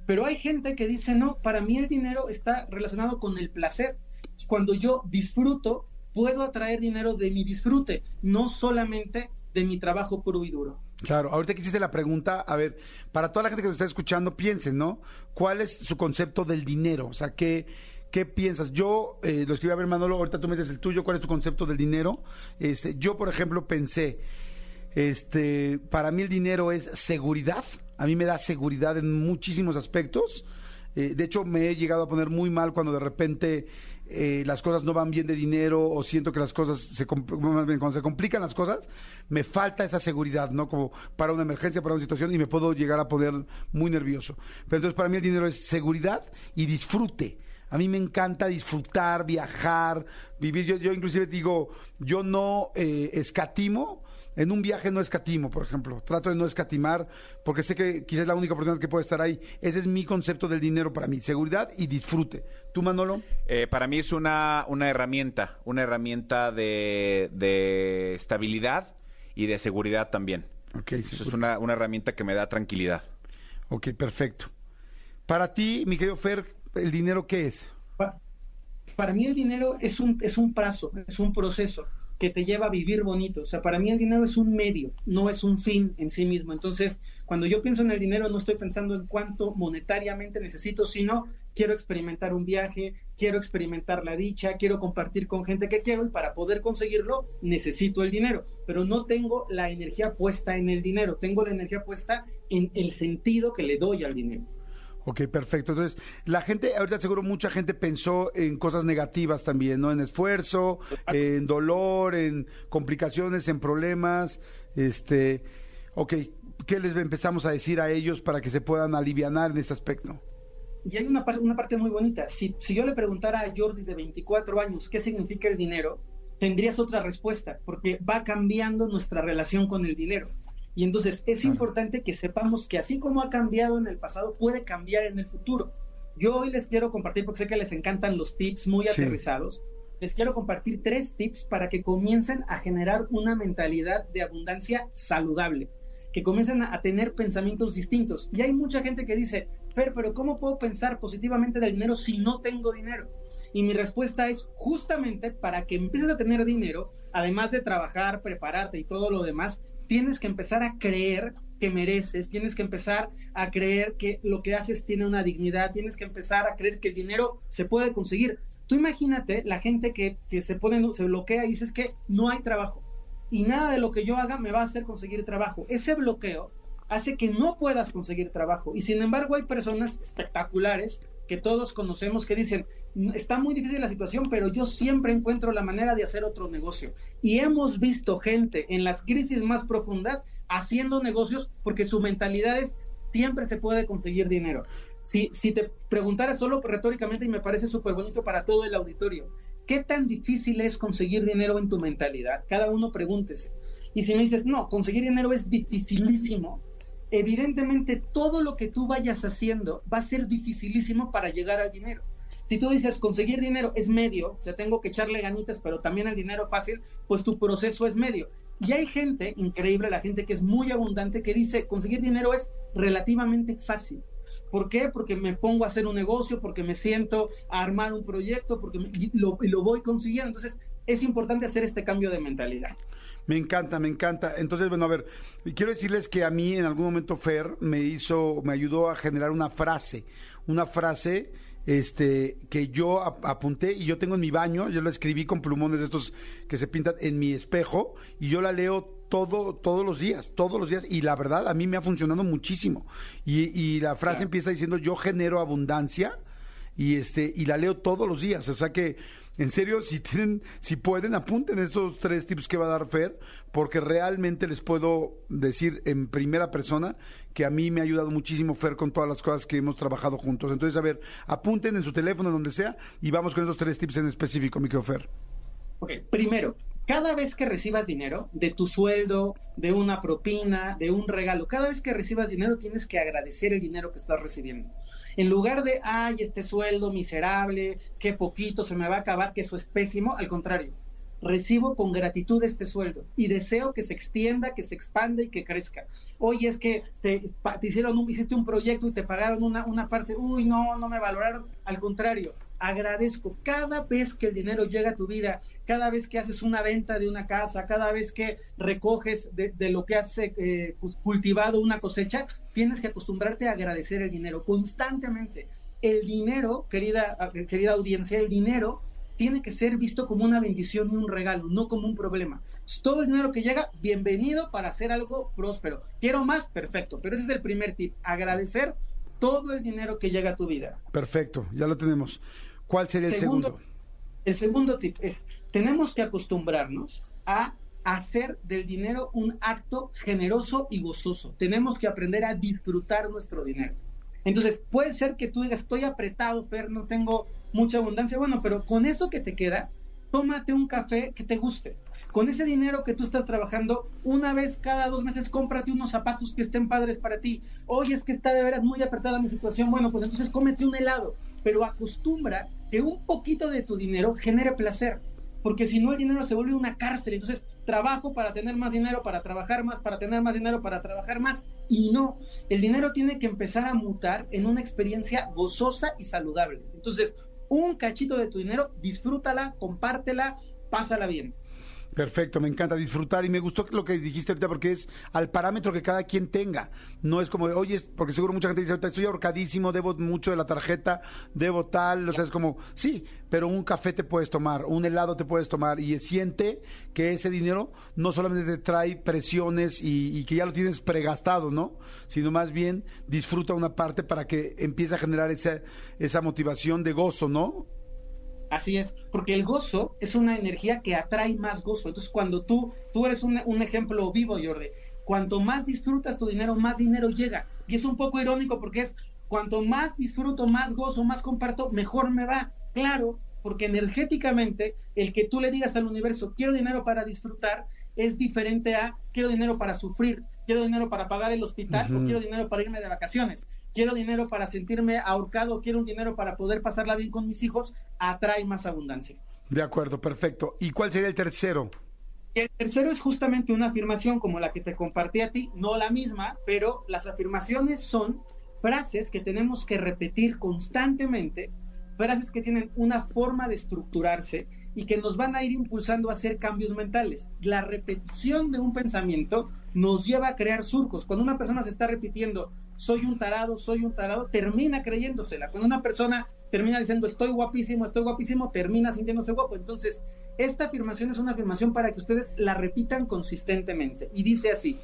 Pero hay gente que dice, no, para mí el dinero está relacionado con el placer. Cuando yo disfruto, puedo atraer dinero de mi disfrute, no solamente de mi trabajo puro y duro. Claro, ahorita que hiciste la pregunta, a ver, para toda la gente que nos está escuchando, piensen, ¿no? ¿Cuál es su concepto del dinero? O sea, ¿qué, qué piensas? Yo, eh, lo escribí a ver, Manolo, ahorita tú me dices el tuyo, ¿cuál es tu concepto del dinero? Este, yo, por ejemplo, pensé, este, para mí el dinero es seguridad, a mí me da seguridad en muchísimos aspectos. Eh, de hecho, me he llegado a poner muy mal cuando de repente eh, las cosas no van bien de dinero o siento que las cosas se más bien, cuando se complican las cosas, me falta esa seguridad, ¿no? Como para una emergencia, para una situación y me puedo llegar a poner muy nervioso. Pero entonces para mí el dinero es seguridad y disfrute. A mí me encanta disfrutar, viajar, vivir. Yo, yo inclusive digo, yo no eh, escatimo. En un viaje no escatimo, por ejemplo. Trato de no escatimar porque sé que quizás es la única oportunidad que puedo estar ahí. Ese es mi concepto del dinero para mí. Seguridad y disfrute. ¿Tú, Manolo? Eh, para mí es una, una herramienta, una herramienta de, de estabilidad y de seguridad también. Ok, Eso es una, una herramienta que me da tranquilidad. Ok, perfecto. Para ti, mi querido Fer, ¿el dinero qué es? Pa- para mí el dinero es un, es un plazo, es un proceso que te lleva a vivir bonito. O sea, para mí el dinero es un medio, no es un fin en sí mismo. Entonces, cuando yo pienso en el dinero, no estoy pensando en cuánto monetariamente necesito, sino quiero experimentar un viaje, quiero experimentar la dicha, quiero compartir con gente que quiero y para poder conseguirlo necesito el dinero. Pero no tengo la energía puesta en el dinero, tengo la energía puesta en el sentido que le doy al dinero. Ok, perfecto. Entonces, la gente, ahorita seguro mucha gente pensó en cosas negativas también, ¿no? En esfuerzo, en dolor, en complicaciones, en problemas. Este, ok, ¿qué les empezamos a decir a ellos para que se puedan alivianar en este aspecto? Y hay una, par- una parte muy bonita. Si, si yo le preguntara a Jordi de 24 años qué significa el dinero, tendrías otra respuesta, porque va cambiando nuestra relación con el dinero. Y entonces es Claro. importante que sepamos que así como ha cambiado en el pasado, puede cambiar en el futuro. Yo hoy les quiero compartir, porque sé que les encantan los tips muy Sí. aterrizados, les quiero compartir tres tips para que comiencen a generar una mentalidad de abundancia saludable, que comiencen a, a tener pensamientos distintos. Y hay mucha gente que dice, Fer, pero ¿cómo puedo pensar positivamente del dinero si no tengo dinero? Y mi respuesta es justamente para que empieces a tener dinero, además de trabajar, prepararte y todo lo demás, tienes que empezar a creer que mereces, tienes que empezar a creer que lo que haces tiene una dignidad, tienes que empezar a creer que el dinero se puede conseguir. Tú imagínate la gente que, se pone, se bloquea y dices que no hay trabajo y nada de lo que yo haga me va a hacer conseguir trabajo. Ese bloqueo hace que no puedas conseguir trabajo y sin embargo hay personas espectaculares que todos conocemos que dicen, está muy difícil la situación, pero yo siempre encuentro la manera de hacer otro negocio. Y hemos visto gente en las crisis más profundas haciendo negocios porque su mentalidad es siempre se puede conseguir dinero. Si, si te preguntara solo retóricamente, y me parece súper bonito para todo el auditorio, ¿qué tan difícil es conseguir dinero en tu mentalidad? Cada uno pregúntese. Y si me dices, no, conseguir dinero es dificilísimo, evidentemente todo lo que tú vayas haciendo va a ser dificilísimo para llegar al dinero. Si tú dices conseguir dinero es medio, o sea, tengo que echarle ganitas, pero también el dinero fácil, pues tu proceso es medio. Y hay gente, increíble, la gente que es muy abundante, que dice conseguir dinero es relativamente fácil. ¿Por qué? Porque me pongo a hacer un negocio, porque me siento a armar un proyecto, porque lo, lo voy consiguiendo. Entonces, es importante hacer este cambio de mentalidad. Me encanta, me encanta. Entonces, bueno, a ver, quiero decirles que a mí en algún momento Fer me hizo, me ayudó a generar una frase, una frase este que yo apunté y yo tengo en mi baño, yo la escribí con plumones de estos que se pintan en mi espejo y yo la leo todo, todos los días, todos los días y la verdad a mí me ha funcionado muchísimo. Y, y la frase empieza diciendo yo genero abundancia y este y la leo todos los días, o sea que en serio, si tienen, si pueden, apunten estos tres tips que va a dar Fer, porque realmente les puedo decir en primera persona que a mí me ha ayudado muchísimo Fer con todas las cosas que hemos trabajado juntos. Entonces, a ver, apunten en su teléfono, donde sea, y vamos con esos tres tips en específico, mi Fer. Ok, primero, cada vez que recibas dinero, de tu sueldo, de una propina, de un regalo, cada vez que recibas dinero tienes que agradecer el dinero que estás recibiendo. En lugar de, ay, este sueldo miserable, qué poquito se me va a acabar, que eso es pésimo, al contrario, recibo con gratitud este sueldo y deseo que se extienda, que se expanda y que crezca. Oye, es que te, hicieron un, hiciste un proyecto y te pagaron una, una parte, uy, no, no me valoraron. Al contrario, agradezco cada vez que el dinero llega a tu vida, cada vez que haces una venta de una casa, cada vez que recoges de, lo que has eh, cultivado una cosecha, tienes que acostumbrarte a agradecer el dinero constantemente. El dinero, querida, querida audiencia, el dinero tiene que ser visto como una bendición y un regalo, no como un problema. Todo el dinero que llega, bienvenido para hacer algo próspero. Quiero más, perfecto. Pero ese es el primer tip, agradecer todo el dinero que llega a tu vida. Perfecto, ya lo tenemos. ¿Cuál sería el segundo? El segundo tip es, tenemos que acostumbrarnos a hacer del dinero un acto generoso y gozoso. Tenemos que aprender a disfrutar nuestro dinero. Entonces, puede ser que tú digas, estoy apretado, pero no tengo mucha abundancia. Bueno, pero con eso que te queda, tómate un café que te guste. Con ese dinero que tú estás trabajando, una vez cada dos meses cómprate unos zapatos que estén padres para ti. Oye, es que está de veras muy apretada mi situación. Bueno, pues entonces cómete un helado. Pero acostumbra que un poquito de tu dinero genere placer porque si no el dinero se vuelve una cárcel. Entonces, trabajo para tener más dinero, para trabajar más, para tener más dinero, para trabajar más. Y no, el dinero tiene que empezar a mutar en una experiencia gozosa y saludable. Entonces, un cachito de tu dinero, disfrútala, compártela, pásala bien. Perfecto, me encanta disfrutar y me gustó lo que dijiste ahorita porque es al parámetro que cada quien tenga. No es como, oye, porque seguro mucha gente dice, ahorita estoy ahorcadísimo, debo mucho de la tarjeta, debo tal, o sea, es como, sí, pero un café te puedes tomar, un helado te puedes tomar y siente que ese dinero no solamente te trae presiones y, y que ya lo tienes pregastado, ¿no? Sino más bien disfruta una parte para que empiece a generar esa, esa motivación de gozo, ¿no? Así es, porque el gozo es una energía que atrae más gozo. Entonces, cuando tú, tú eres un, un ejemplo vivo, Jordi, cuanto más disfrutas tu dinero, más dinero llega. Y es un poco irónico porque es, cuanto más disfruto, más gozo, más comparto, mejor me va. Claro, porque energéticamente el que tú le digas al universo, quiero dinero para disfrutar, es diferente a quiero dinero para sufrir, quiero dinero para pagar el hospital o quiero dinero para irme de vacaciones quiero dinero para sentirme ahorcado, quiero un dinero para poder pasarla bien con mis hijos, atrae más abundancia. De acuerdo, perfecto. ¿Y cuál sería el tercero? El tercero es justamente una afirmación como la que te compartí a ti, no la misma, pero las afirmaciones son frases que tenemos que repetir constantemente, frases que tienen una forma de estructurarse y que nos van a ir impulsando a hacer cambios mentales. La repetición de un pensamiento nos lleva a crear surcos. Cuando una persona se está repitiendo, soy un tarado, soy un tarado, termina creyéndosela. Cuando una persona termina diciendo, estoy guapísimo, estoy guapísimo, termina sintiéndose guapo. Entonces, esta afirmación es una afirmación para que ustedes la repitan consistentemente. Y dice así,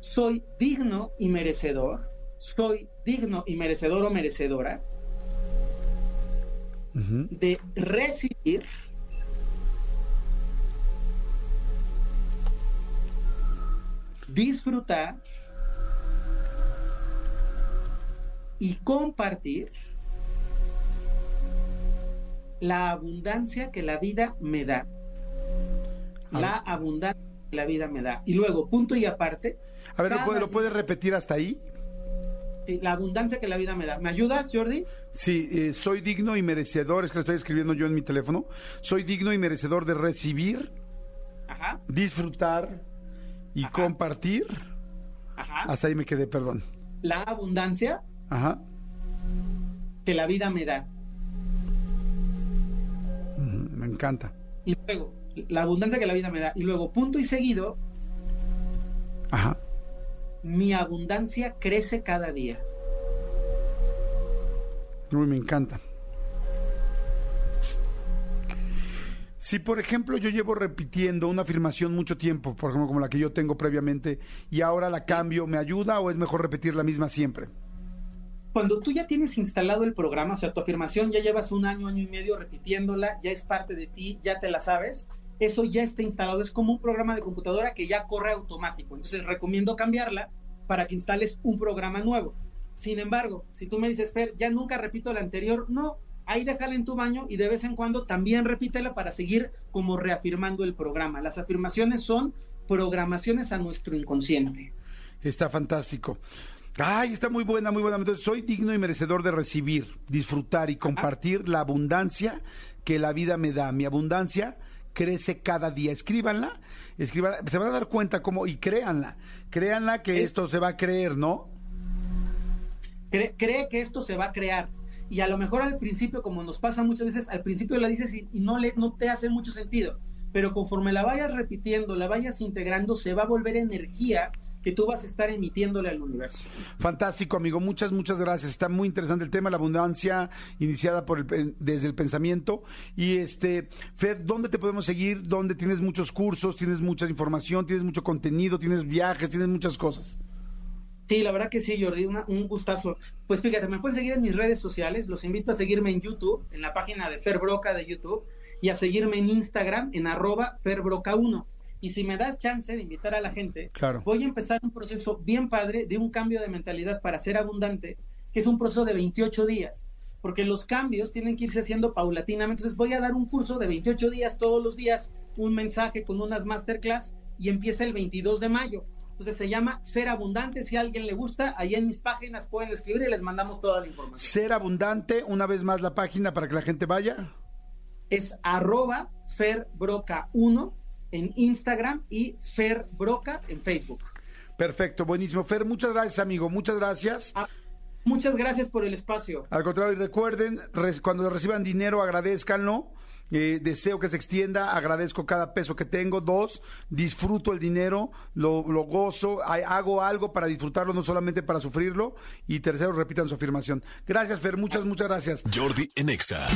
soy digno y merecedor, soy digno y merecedor o merecedora de recibir disfrutar y compartir la abundancia que la vida me da. La abundancia que la vida me da. Y luego, punto y aparte. A ver, ¿lo cada puede- ¿lo puedes repetir hasta ahí? sí, la abundancia que la vida me da. ¿Me ayudas, Jordi? Sí, eh, soy digno y merecedor, es que lo estoy escribiendo yo en mi teléfono. Soy digno y merecedor de recibir, Ajá, disfrutar y Ajá. compartir. ajá. Hasta ahí me quedé, perdón. La abundancia Ajá. que la vida me da. Me encanta. Y luego, la abundancia que la vida me da. Y luego, punto y seguido, Ajá. mi abundancia crece cada día. Uy, me encanta. Si, por ejemplo, yo llevo repitiendo una afirmación mucho tiempo, por ejemplo, como la que yo tengo previamente, y ahora la cambio, ¿me ayuda o es mejor repetir la misma siempre? Cuando tú ya tienes instalado el programa, o sea, tu afirmación ya llevas un año, año y medio repitiéndola, ya es parte de ti, ya te la sabes, eso ya está instalado, es como un programa de computadora que ya corre automático. Entonces recomiendo cambiarla para que instales un programa nuevo. Sin embargo, si tú me dices, Fer, ya nunca repito la anterior, no, ahí déjala en tu baño y de vez en cuando también repítela para seguir como reafirmando el programa. Las afirmaciones son programaciones a nuestro inconsciente. Está fantástico. Ay, está muy buena, muy buena. Entonces, soy digno y merecedor de recibir, disfrutar y compartir la abundancia que la vida me da. Mi abundancia crece cada día. Escríbanla, escríbanla. Se van a dar cuenta cómo, y créanla, créanla que Es- esto se va a creer, ¿no? cree, cree que esto se va a crear. Y a lo mejor al principio, como nos pasa muchas veces, al principio la dices y, y no, le, no te hace mucho sentido. Pero conforme la vayas repitiendo, la vayas integrando, se va a volver energía que tú vas a estar emitiéndole al universo. Fantástico, amigo. Muchas, muchas gracias. Está muy interesante el tema, la abundancia iniciada por el, desde el pensamiento. Y este, Fer, ¿dónde te podemos seguir? ¿Dónde tienes muchos cursos, tienes mucha información, tienes mucho contenido, tienes viajes, tienes muchas cosas? Sí, la verdad que sí, Jordi, una- un gustazo. Pues fíjate, me pueden seguir en mis redes sociales, los invito a seguirme en YouTube, en la página de Fer Broca de YouTube, y a seguirme en Instagram, en arroba ferbroca1. Y si me das chance de invitar a la gente, Claro. voy a empezar un proceso bien padre de un cambio de mentalidad para ser abundante, que es un proceso de 28 días, porque los cambios tienen que irse haciendo paulatinamente. Entonces voy a dar un curso de 28 días todos los días, un mensaje con unas masterclass y empieza el 22 de mayo. Entonces se llama Ser Abundante. Si a alguien le gusta, ahí en mis páginas pueden escribir y les mandamos toda la información. Ser abundante, una vez más la página para que la gente vaya. Es arroba ferbroca1 en Instagram y ferbroca en Facebook. Perfecto, buenísimo. Fer, muchas gracias, amigo. Muchas gracias. Ah, muchas gracias por el espacio. Al contrario, y recuerden, res- cuando reciban dinero, agradezcanlo. Eh, deseo que se extienda, agradezco cada peso que tengo. Dos, disfruto el dinero, lo, lo gozo, hago algo para disfrutarlo, no solamente para sufrirlo. Y tercero, repitan su afirmación. Gracias, Fer, muchas, muchas gracias. Jordi en Exa.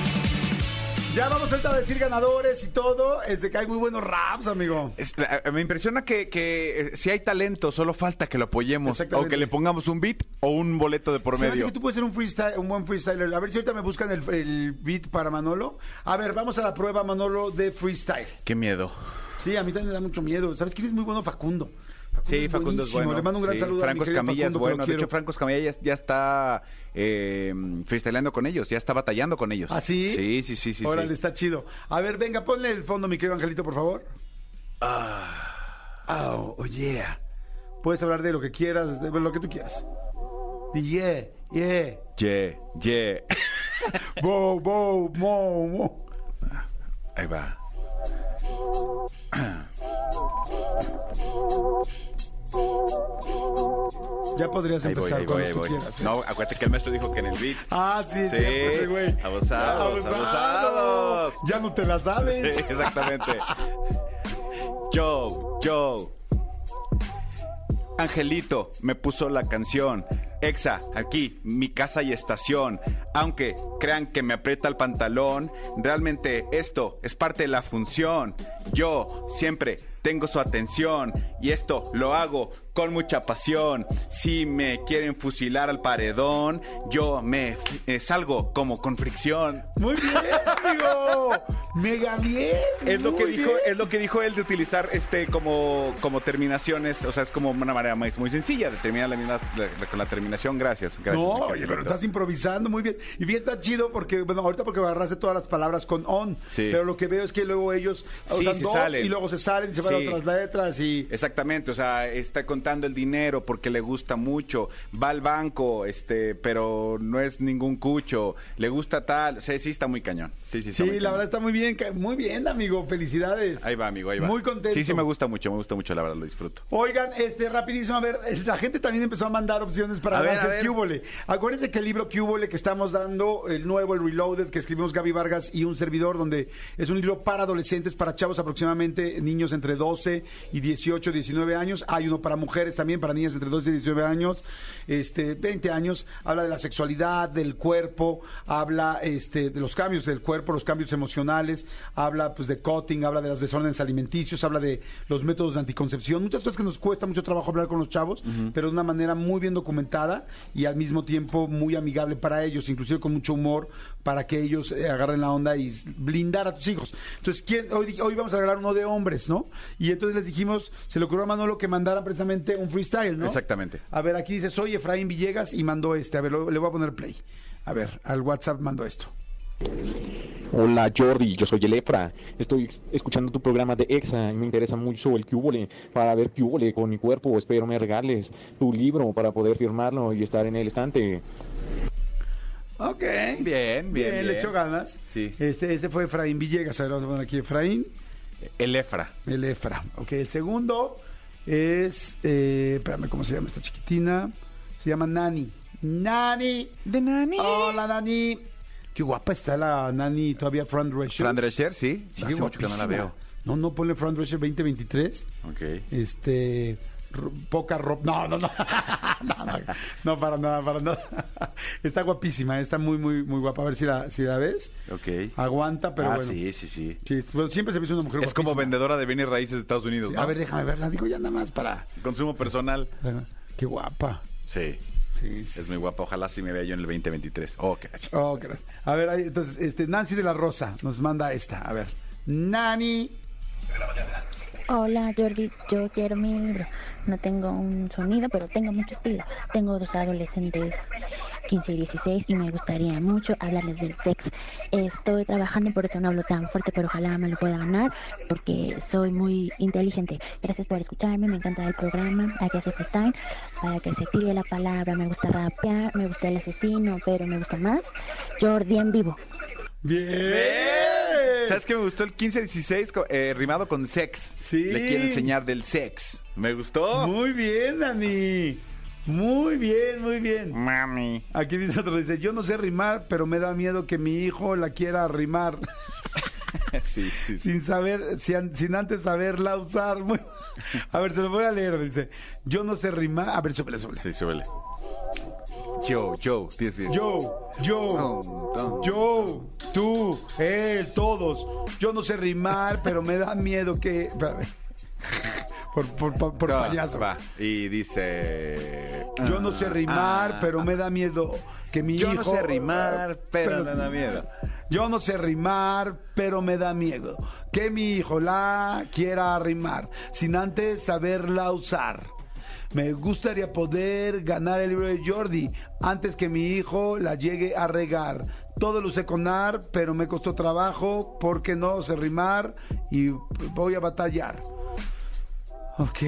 Ya vamos ahorita a decir ganadores y todo. Es de que hay muy buenos raps, amigo. Es- a- a- me impresiona que, que, eh, si hay talento, solo falta que lo apoyemos Exactamente. o que le pongamos un beat o un boleto de por Se me hace medio. que tú puedes ser un freestyle, un buen freestyler. A ver si ahorita me buscan el, el beat para Manolo. A ver, vamos a la prueba, Manolo, de freestyle. Qué miedo. Sí, a mí también me da mucho miedo. ¿Sabes quién es muy bueno? Facundo. Sí, Facundo es bueno. Le mando un gran Sí, saludo Franco a Escamilla es bueno. De hecho, Franco Escamilla ya, ya está eh, freestyleando con ellos, ya está batallando con ellos. ¿Ah, sí? Sí, sí, sí, sí. Órale, sí. está chido. A ver, venga, ponle el fondo, mi querido Angelito, por favor. Ah, oh, yeah. Puedes hablar de lo que quieras, de lo que tú quieras. Yeah, yeah. Yeah, yeah. *laughs* Bo, bo, mo, mo. Ahí va. *coughs* Ya podrías Ahí empezar voy, quieras. ¿eh? No, acuérdate que el maestro dijo que en el beat. Ah, sí, Sí, siempre, güey. abusados, abusados. Ya no te la sabes. *laughs* Sí, exactamente. *laughs* Joe, Joe. Angelito me puso la canción. Exa, aquí, mi casa y estación. Aunque crean que me aprieta el pantalón, realmente esto es parte de la función. Yo siempre tengo su atención y esto lo hago con mucha pasión. Si me quieren fusilar al paredón, yo me eh, salgo como con fricción. Muy bien, amigo. Mega bien. Es lo que dijo, bien. es lo que dijo él de utilizar este como, como terminaciones, o sea, es como una manera muy, muy sencilla de terminar la misma la- con la terminación. Gracias, gracias. No, oye, pero estás improvisando muy bien. Y bien está chido porque, bueno, ahorita porque agarraste todas las palabras con on. Sí. Pero lo que veo es que luego ellos Sí, usan se dos salen. y luego se salen y se van Sí. a otras letras y. Exactamente, o sea, está contando el dinero porque le gusta mucho, va al banco, este, pero no es ningún cucho, le gusta tal, sí, sí está muy cañón. Sí, sí, está Sí, muy la cañón. verdad está muy bien, muy bien, amigo. Felicidades. Ahí va, amigo, ahí va. Muy contento. Sí, sí me gusta mucho, me gusta mucho, la verdad, lo disfruto. Oigan, este, rapidísimo, a ver, eh, la gente también empezó a mandar opciones para A ver, darse a ver. Cúbole. Acuérdense que el libro Cúbole que estamos dando, el nuevo, el Reloaded, que escribimos Gaby Vargas y un servidor, donde es un libro para adolescentes, para chavos aproximadamente, niños entre 12 y 18, 19 años. Hay uno para mujeres también, para niñas entre 12 y 19 años, este, 20 años. Habla de la sexualidad, del cuerpo, habla este, de los cambios del cuerpo, los cambios emocionales, habla pues de cutting, habla de los desórdenes alimenticios, habla de los métodos de anticoncepción, muchas cosas que nos cuesta mucho trabajo hablar con los chavos, pero de una manera muy bien documentada y al mismo tiempo muy amigable para ellos, inclusive con mucho humor para que ellos eh, agarren la onda y blindar a tus hijos. Entonces, ¿quién? Hoy, hoy vamos a regalar uno de hombres, ¿no? Y entonces les dijimos, se le ocurrió a Manolo que mandaran precisamente un freestyle, ¿no? Exactamente. A ver, aquí dice, soy Efraín Villegas y mandó este. A ver, lo- le voy a poner play. A ver, al WhatsApp mandó esto. Hola Jordi, yo soy el Efra. Estoy escuchando tu programa de EXA y me interesa mucho el cubole para ver cubole con mi cuerpo. Espero me regales tu libro para poder firmarlo y estar en el estante. Ok. Bien, bien, bien. le echó ganas. Sí. Este, ese fue Efraín Villegas. A ver, vamos a poner aquí Efraín, El Efra. el Efra. Ok, el segundo es, eh, espérame, ¿cómo se llama esta chiquitina? Se llama Nani. Nani. De Nani. Hola, Nani. Qué guapa está la Nani, todavía Front Drescher. Fran Drescher, sí. Sí, mucho que no la veo. No, no, ponle Front Drescher 2023. Ok. Este. Poca ropa. No, no, no. *laughs* no, no. No, para nada, para nada. *laughs* Está guapísima, está muy, muy, muy guapa. A ver si la, si la ves. Ok. Aguanta, pero ah, bueno. sí, sí, sí. Sí, bueno, siempre se me hizo una mujer Es como vendedora de bienes raíces de Estados Unidos, ¿no? A ver, déjame verla. Digo ya nada más para. Consumo personal. Qué guapa. Sí. Sí, sí. Es muy guapa. Ojalá sí me vea yo en el 2023. Oh, qué gacho. Oh, gracias. A ver, ahí, entonces, este, Nancy de la Rosa nos manda esta. A ver. Nani. Hola Jordi, yo quiero mi libro. No tengo un sonido, pero tengo mucho estilo. Tengo dos adolescentes, 15 y 16, y me gustaría mucho hablarles del sex. Estoy trabajando, por eso no hablo tan fuerte, pero ojalá me lo pueda ganar, porque soy muy inteligente. Gracias por escucharme, me encanta el programa. Aquí hace freestyle, para que se tire la palabra. Me gusta rapear, me gusta el asesino, pero me gusta más Jordi en vivo. Bien. ¿Sabes qué me gustó el 15-16 co- eh, rimado con sex? Sí. Le quiero enseñar del sex. Me gustó. Muy bien, Dani. Muy bien, muy bien. Mami. Aquí dice otro, dice, yo no sé rimar, pero me da miedo que mi hijo la quiera rimar *laughs* Sí, sí, sí. sin saber, sin, sin antes saberla usar. *laughs* Muy- A ver, se lo voy a leer. Dice, yo no sé rimar. A ver, súbele, súbele. Sí, súbele. Joe. tienes que decir. Yo, yo, yo, tú, él, todos. Yo no sé rimar, pero me da miedo que... Espérame. *laughs* Por, por, por, por Va, payaso. Va. Y dice. Yo no sé rimar, ah, pero me da miedo que mi Yo hijo... no sé rimar, pero me da miedo. Yo no sé rimar, pero me da miedo que mi hijo la quiera rimar sin antes saberla usar. Me gustaría poder ganar el libro de Jordi antes que mi hijo la llegue a regar. Todo lo usé con ar, pero me costó trabajo porque no sé rimar y voy a batallar. Ok,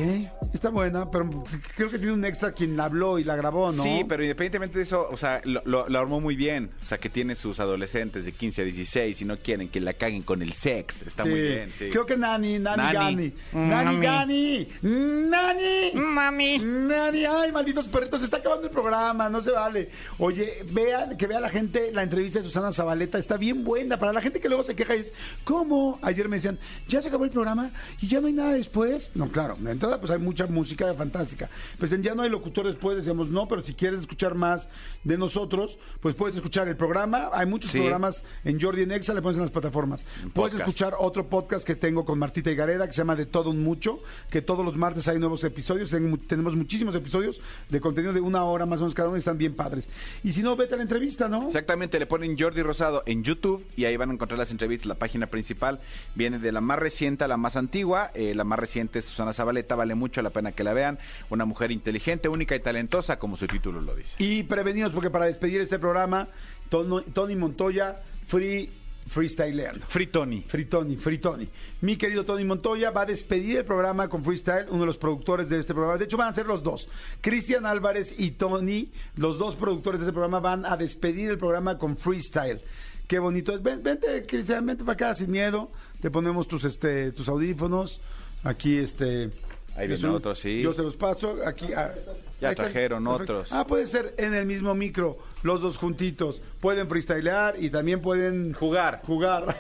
está buena, pero creo que tiene un extra quien la habló y la grabó, ¿no? Sí, pero independientemente de eso, o sea, lo, lo- lo armó muy bien. O sea, que tiene sus adolescentes de 15 a 16 y no quieren que la caguen con el sex. Está Sí. muy bien, sí. Creo que Nani, Nani, Nani. Gani. Nani, Gani. Nani. Mami. Nani, ay, malditos perritos, se está acabando el programa, no se vale. Oye, vean, que vea la gente la entrevista de Susana Zabaleta, está bien buena. Para la gente que luego se queja es, ¿cómo? Ayer me decían, ¿ya se acabó el programa y ya no hay nada después? No, claro, de entrada pues hay mucha música fantástica. Pues en ya no hay locutores, pues decíamos no, pero si quieres escuchar más de nosotros, pues puedes escuchar el programa. Hay muchos Sí. programas en Jordi en Exa, le pones en las plataformas. Puedes escuchar otro podcast que tengo con Martita y Gareda que se llama De Todo un Mucho, que todos los martes hay nuevos episodios. Tenemos muchísimos episodios de contenido de una hora más o menos cada uno y están bien padres. Y si no, vete a la entrevista, ¿no? Exactamente, le ponen Jordi Rosado en YouTube y ahí van a encontrar las entrevistas. La página principal viene de la más reciente a la más antigua. Eh, la más reciente es Susana Zabaleta, vale mucho la pena que la vean. Una mujer inteligente, única y talentosa, como su título lo dice. Y prevenidos, porque para despedir este programa, Tony Montoya, Free Freestyleando. Free Tony. Free Tony, Free Tony. Mi querido Tony Montoya va a despedir el programa con Freestyle, uno de los productores de este programa. De hecho, van a ser los dos. Cristian Álvarez y Tony, los dos productores de este programa, van a despedir el programa con Freestyle. Qué bonito es. Ven- vente, Cristian, vente para acá sin miedo. Te ponemos tus, este, tus audífonos. Aquí, este. Ahí viene un- otro, sí. Yo se los paso. Aquí. ah, Ya trajeron Perfecto. otros. Ah, puede ser en el mismo micro, los dos juntitos. Pueden freestylear y también pueden Jugar. Jugar.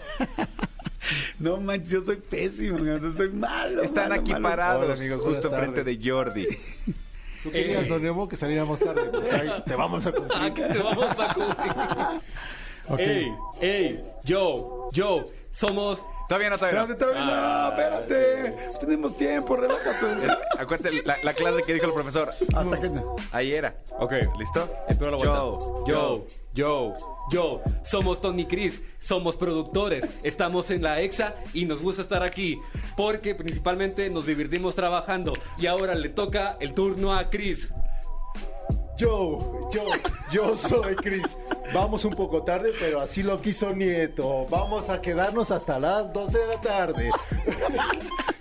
*laughs* no manches, yo soy pésimo, yo soy malo. Están malo, aquí malo. parados, Hola, amigos, justo enfrente de Jordi. *laughs* ¿Tú querías, Don Nemo, que saliéramos tarde? Pues ahí *laughs* te vamos a cumplir. ¿A qué te vamos a cubrir? Ey, ey, yo, yo, somos... Todavía no, todavía Espérate, no. todavía no, espérate. Tenemos tiempo, relájate. Acuérdate la, la clase que dijo el profesor. Hasta que. Ahí era. Ok. ¿Listo? Espero la vuelta. Yo, yo, yo, yo. Somos Tony Cris, somos productores, estamos en la EXA y nos gusta estar aquí porque principalmente nos divertimos trabajando y ahora le toca el turno a Cris. Yo, yo, yo soy Chris. Vamos un poco tarde, pero así lo quiso Nieto. Vamos a quedarnos hasta las 12 de la tarde.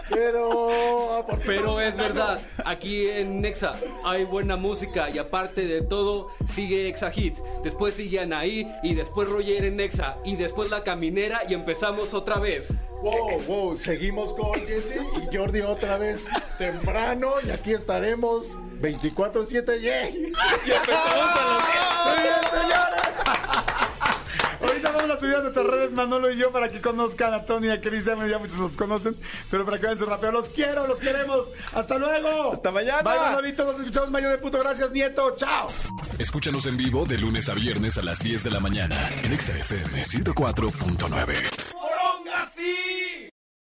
Pero... ¿por qué Pero es verdad, aquí en Nexa hay buena música y aparte de todo sigue Exa Hits, después sigue Anaí y después Roger en Nexa y después La Caminera y empezamos otra vez. Wow, wow, seguimos con Jesse y Jordi otra vez temprano y aquí estaremos 24-7. ¡Yay! *laughs* Muy bien, señores. *laughs* Ahorita vamos a subir a nuestras redes Manolo y yo para que conozcan a Tony y a Cristian, ya muchos los conocen, pero para que vean su rapeo. Los quiero, los queremos. Hasta luego. Hasta mañana. Bye, Manolito. Nos escuchamos mañana de puto. Gracias, Nieto. Chao. Escúchanos en vivo de lunes a viernes a las 10 de la mañana en Exa FM 104.9.